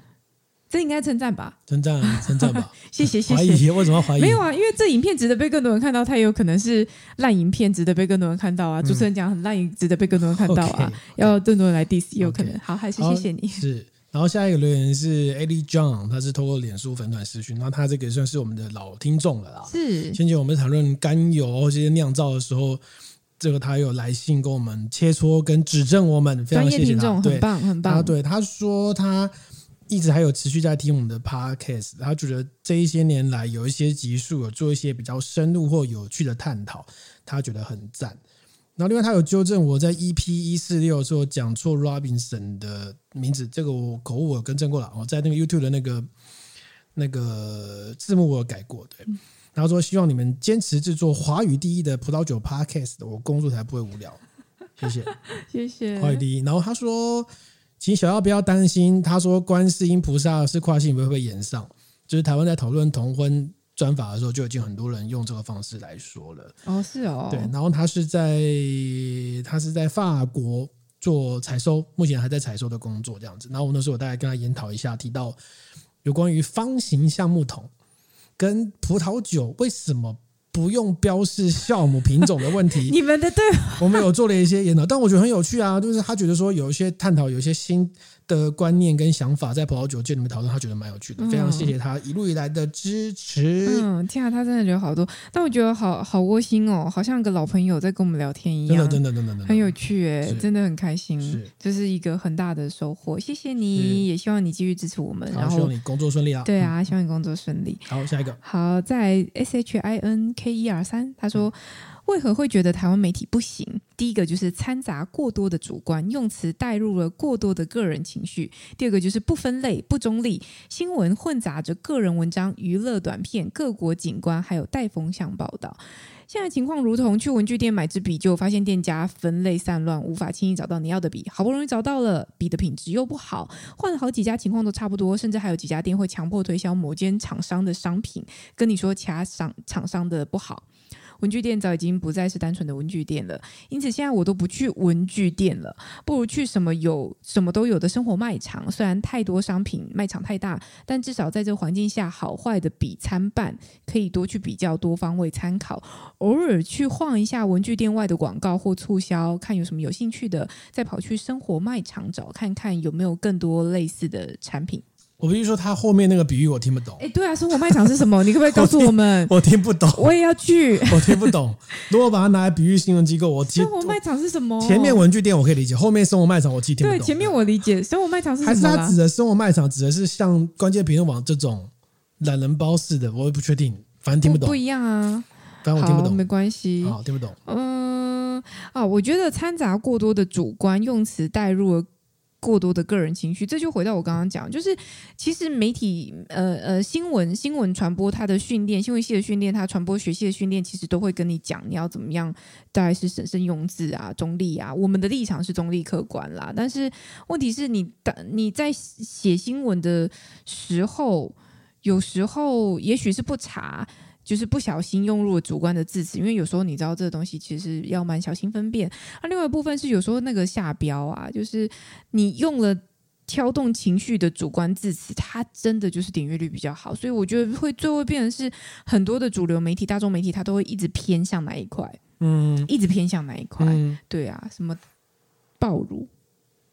这应该称赞吧？称赞，称赞吧。<laughs> 谢谢，谢谢。怀疑？为什么要怀疑？没有啊，因为这影片值得被更多人看到，它也有可能是烂影片，值得被更多人看到啊。嗯、主持人讲很烂，值得被更多人看到啊。Okay, 要更多人来 diss，也有可能。Okay, 好，还是谢谢你。是，然后下一个留言是 Eddie John，他是透过脸书粉团私讯，然后他这个算是我们的老听众了啦。是，先前我们讨论甘油这些酿造的时候，这个他有来信跟我们切磋跟指正我们，非常谢谢他。专业听众，很棒，很棒。对，他说他。一直还有持续在听我们的 podcast，他觉得这一些年来有一些集数有做一些比较深入或有趣的探讨，他觉得很赞。然后另外他有纠正我在 EP 一四六的时候讲错 Robinson 的名字，这个我口误我更正过了。我在那个 YouTube 的那个那个字幕我有改过，对。然后说希望你们坚持制作华语第一的葡萄酒 podcast，我工作才不会无聊。谢谢，<laughs> 谢谢。华语第一。然后他说。请小妖不要担心，他说观世音菩萨是跨性别会不会演上？就是台湾在讨论同婚专法的时候，就已经很多人用这个方式来说了。哦，是哦，对。然后他是在他是在法国做采收，目前还在采收的工作这样子。然后我那时候我大概跟他研讨一下，提到有关于方形橡木桶跟葡萄酒为什么。不用标示酵母品种的问题，<laughs> 你们的对，我们有做了一些研讨，但我觉得很有趣啊，就是他觉得说有一些探讨，有一些新。的观念跟想法在葡萄酒界里面讨论，他觉得蛮有趣的，非常谢谢他一路以来的支持。嗯，天啊，他真的觉得好多，但我觉得好好窝心哦，好像个老朋友在跟我们聊天一样，真的真的真的真的。很有趣哎，真的很开心，是，这是一个很大的收获，谢谢你，也希望你继续支持我们，然后希望你工作顺利啊，对啊，希望你工作顺利。<laughs> 好，下一个，好，在 S H I N K 一二三，他说。为何会觉得台湾媒体不行？第一个就是掺杂过多的主观用词，带入了过多的个人情绪；第二个就是不分类、不中立，新闻混杂着个人文章、娱乐短片、各国景观，还有带风向报道。现在情况如同去文具店买支笔，就发现店家分类散乱，无法轻易找到你要的笔。好不容易找到了，笔的品质又不好，换了好几家，情况都差不多，甚至还有几家店会强迫推销某间厂商的商品，跟你说其他厂厂商的不好。文具店早已经不再是单纯的文具店了，因此现在我都不去文具店了，不如去什么有什么都有的生活卖场。虽然太多商品，卖场太大，但至少在这环境下，好坏的比参半，可以多去比较，多方位参考。偶尔去晃一下文具店外的广告或促销，看有什么有兴趣的，再跑去生活卖场找看看有没有更多类似的产品。我必须说，他后面那个比喻我听不懂。哎，对啊，生活卖场是什么？你可不可以 <laughs> 告诉我们？我听，不懂，我也要去。<laughs> 我听不懂。如果把它拿来比喻新闻机构，我听生活卖场是什么？前面文具店我可以理解，后面生活卖场我记听不懂。对，前面我理解，生活卖场是什么？还是他指的生活卖场指的是像关键评论网这种懒人包似的？我也不确定，反正听不懂。不，不一样啊，反正我听不懂，没关系。好，听不懂。嗯啊，我觉得掺杂过多的主观用词带入了。过多的个人情绪，这就回到我刚刚讲，就是其实媒体呃呃新闻新闻传播它的训练，新闻系的训练，它传播学系的训练，其实都会跟你讲你要怎么样，大概是审慎用字啊，中立啊。我们的立场是中立客观啦，但是问题是你的你在写新闻的时候，有时候也许是不查。就是不小心用入了主观的字词，因为有时候你知道这个东西其实要蛮小心分辨。那、啊、另外一部分是有时候那个下标啊，就是你用了挑动情绪的主观字词，它真的就是点阅率比较好，所以我觉得会最后变成是很多的主流媒体、大众媒体，它都会一直偏向哪一块，嗯，一直偏向哪一块，嗯、对啊，什么爆乳、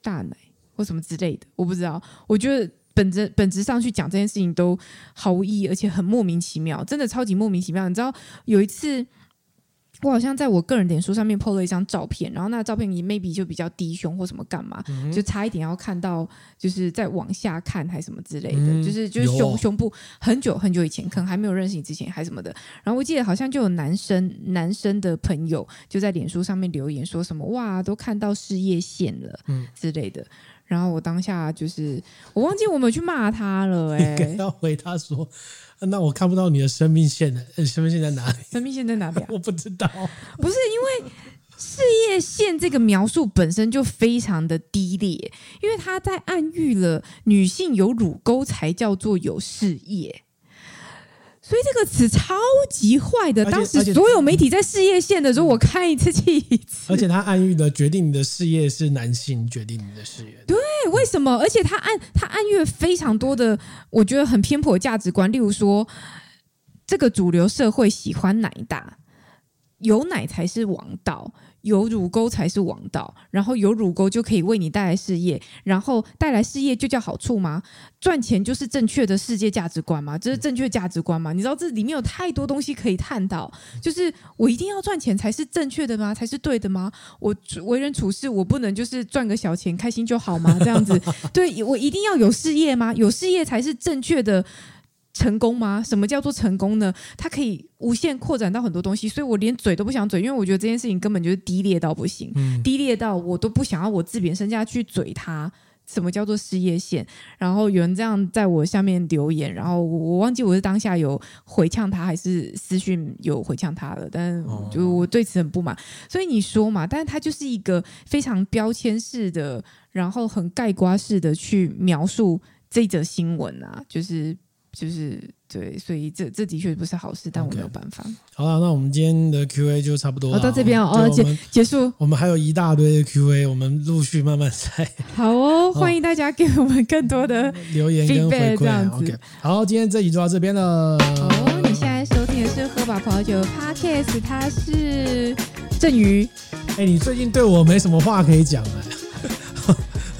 大奶或什么之类的，我不知道，我觉得。本质本质上去讲这件事情都毫无意义，而且很莫名其妙，真的超级莫名其妙。你知道有一次，我好像在我个人脸书上面 po 了一张照片，然后那照片你 maybe 就比较低胸或什么干嘛，嗯、就差一点要看到，就是在往下看还什么之类的，嗯、就是就是胸胸部很久很久以前，可能还没有认识你之前还什么的。然后我记得好像就有男生男生的朋友就在脸书上面留言说什么哇，都看到事业线了，嗯之类的。然后我当下就是，我忘记我们去骂他了、欸，<laughs> 哎，要回他说，那我看不到你的生命线的，<laughs> 生命线在哪里？生命线在哪里啊？<laughs> 我不知道，不是因为事业线这个描述本身就非常的低劣，因为他在暗喻了女性有乳沟才叫做有事业。所以这个词超级坏的。当时所有媒体在事业线的时候，我看一次气一次。而且他暗喻的决定你的事业是男性决定你的事业。对，为什么？而且他暗他暗喻非常多的，我觉得很偏颇的价值观。例如说，这个主流社会喜欢奶大，有奶才是王道。有乳沟才是王道，然后有乳沟就可以为你带来事业，然后带来事业就叫好处吗？赚钱就是正确的世界价值观吗？这是正确价值观吗？你知道这里面有太多东西可以探讨，就是我一定要赚钱才是正确的吗？才是对的吗？我为人处事我不能就是赚个小钱开心就好吗？这样子，<laughs> 对，我一定要有事业吗？有事业才是正确的。成功吗？什么叫做成功呢？它可以无限扩展到很多东西，所以我连嘴都不想嘴，因为我觉得这件事情根本就是低劣到不行，嗯、低劣到我都不想要我自贬身价去嘴它。什么叫做事业线？然后有人这样在我下面留言，然后我忘记我是当下有回呛他，还是私讯有回呛他了，但就我对此很不满。所以你说嘛，但是他就是一个非常标签式的，然后很盖瓜式的去描述这则新闻啊，就是。就是对，所以这这的确不是好事，但我没有办法。好了，那我们今天的 Q&A 就差不多了。到这边哦，结结束。我们还有一大堆的 Q&A，我们陆续慢慢来。<laughs> 好哦，欢迎大家给我们更多的 <laughs> 留言跟回馈。OK，好，今天这集就到这边了。哦，你现在收听的是喝吧葡萄酒 Podcast，他是郑宇。哎，你最近对我没什么话可以讲啊？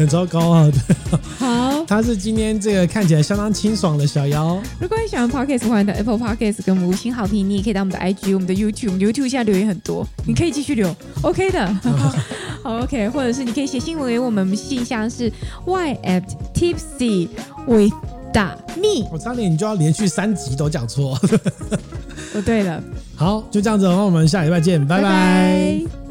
很糟糕啊！对，好，他是今天这个看起来相当清爽的小妖。如果你喜欢 Podcast，欢迎到 Apple Podcast 跟我们五星好评。你也可以到我们的 IG、我们的 YouTube，我们 YouTube 现在留言很多，你可以继续留，OK 的。<laughs> 好，OK，或者是你可以写新闻给我们，我们信箱是 y at tipsy with me。我差点你就要连续三集都讲错。哦，对了，好，就这样子，那我们下礼拜见，拜拜。拜拜。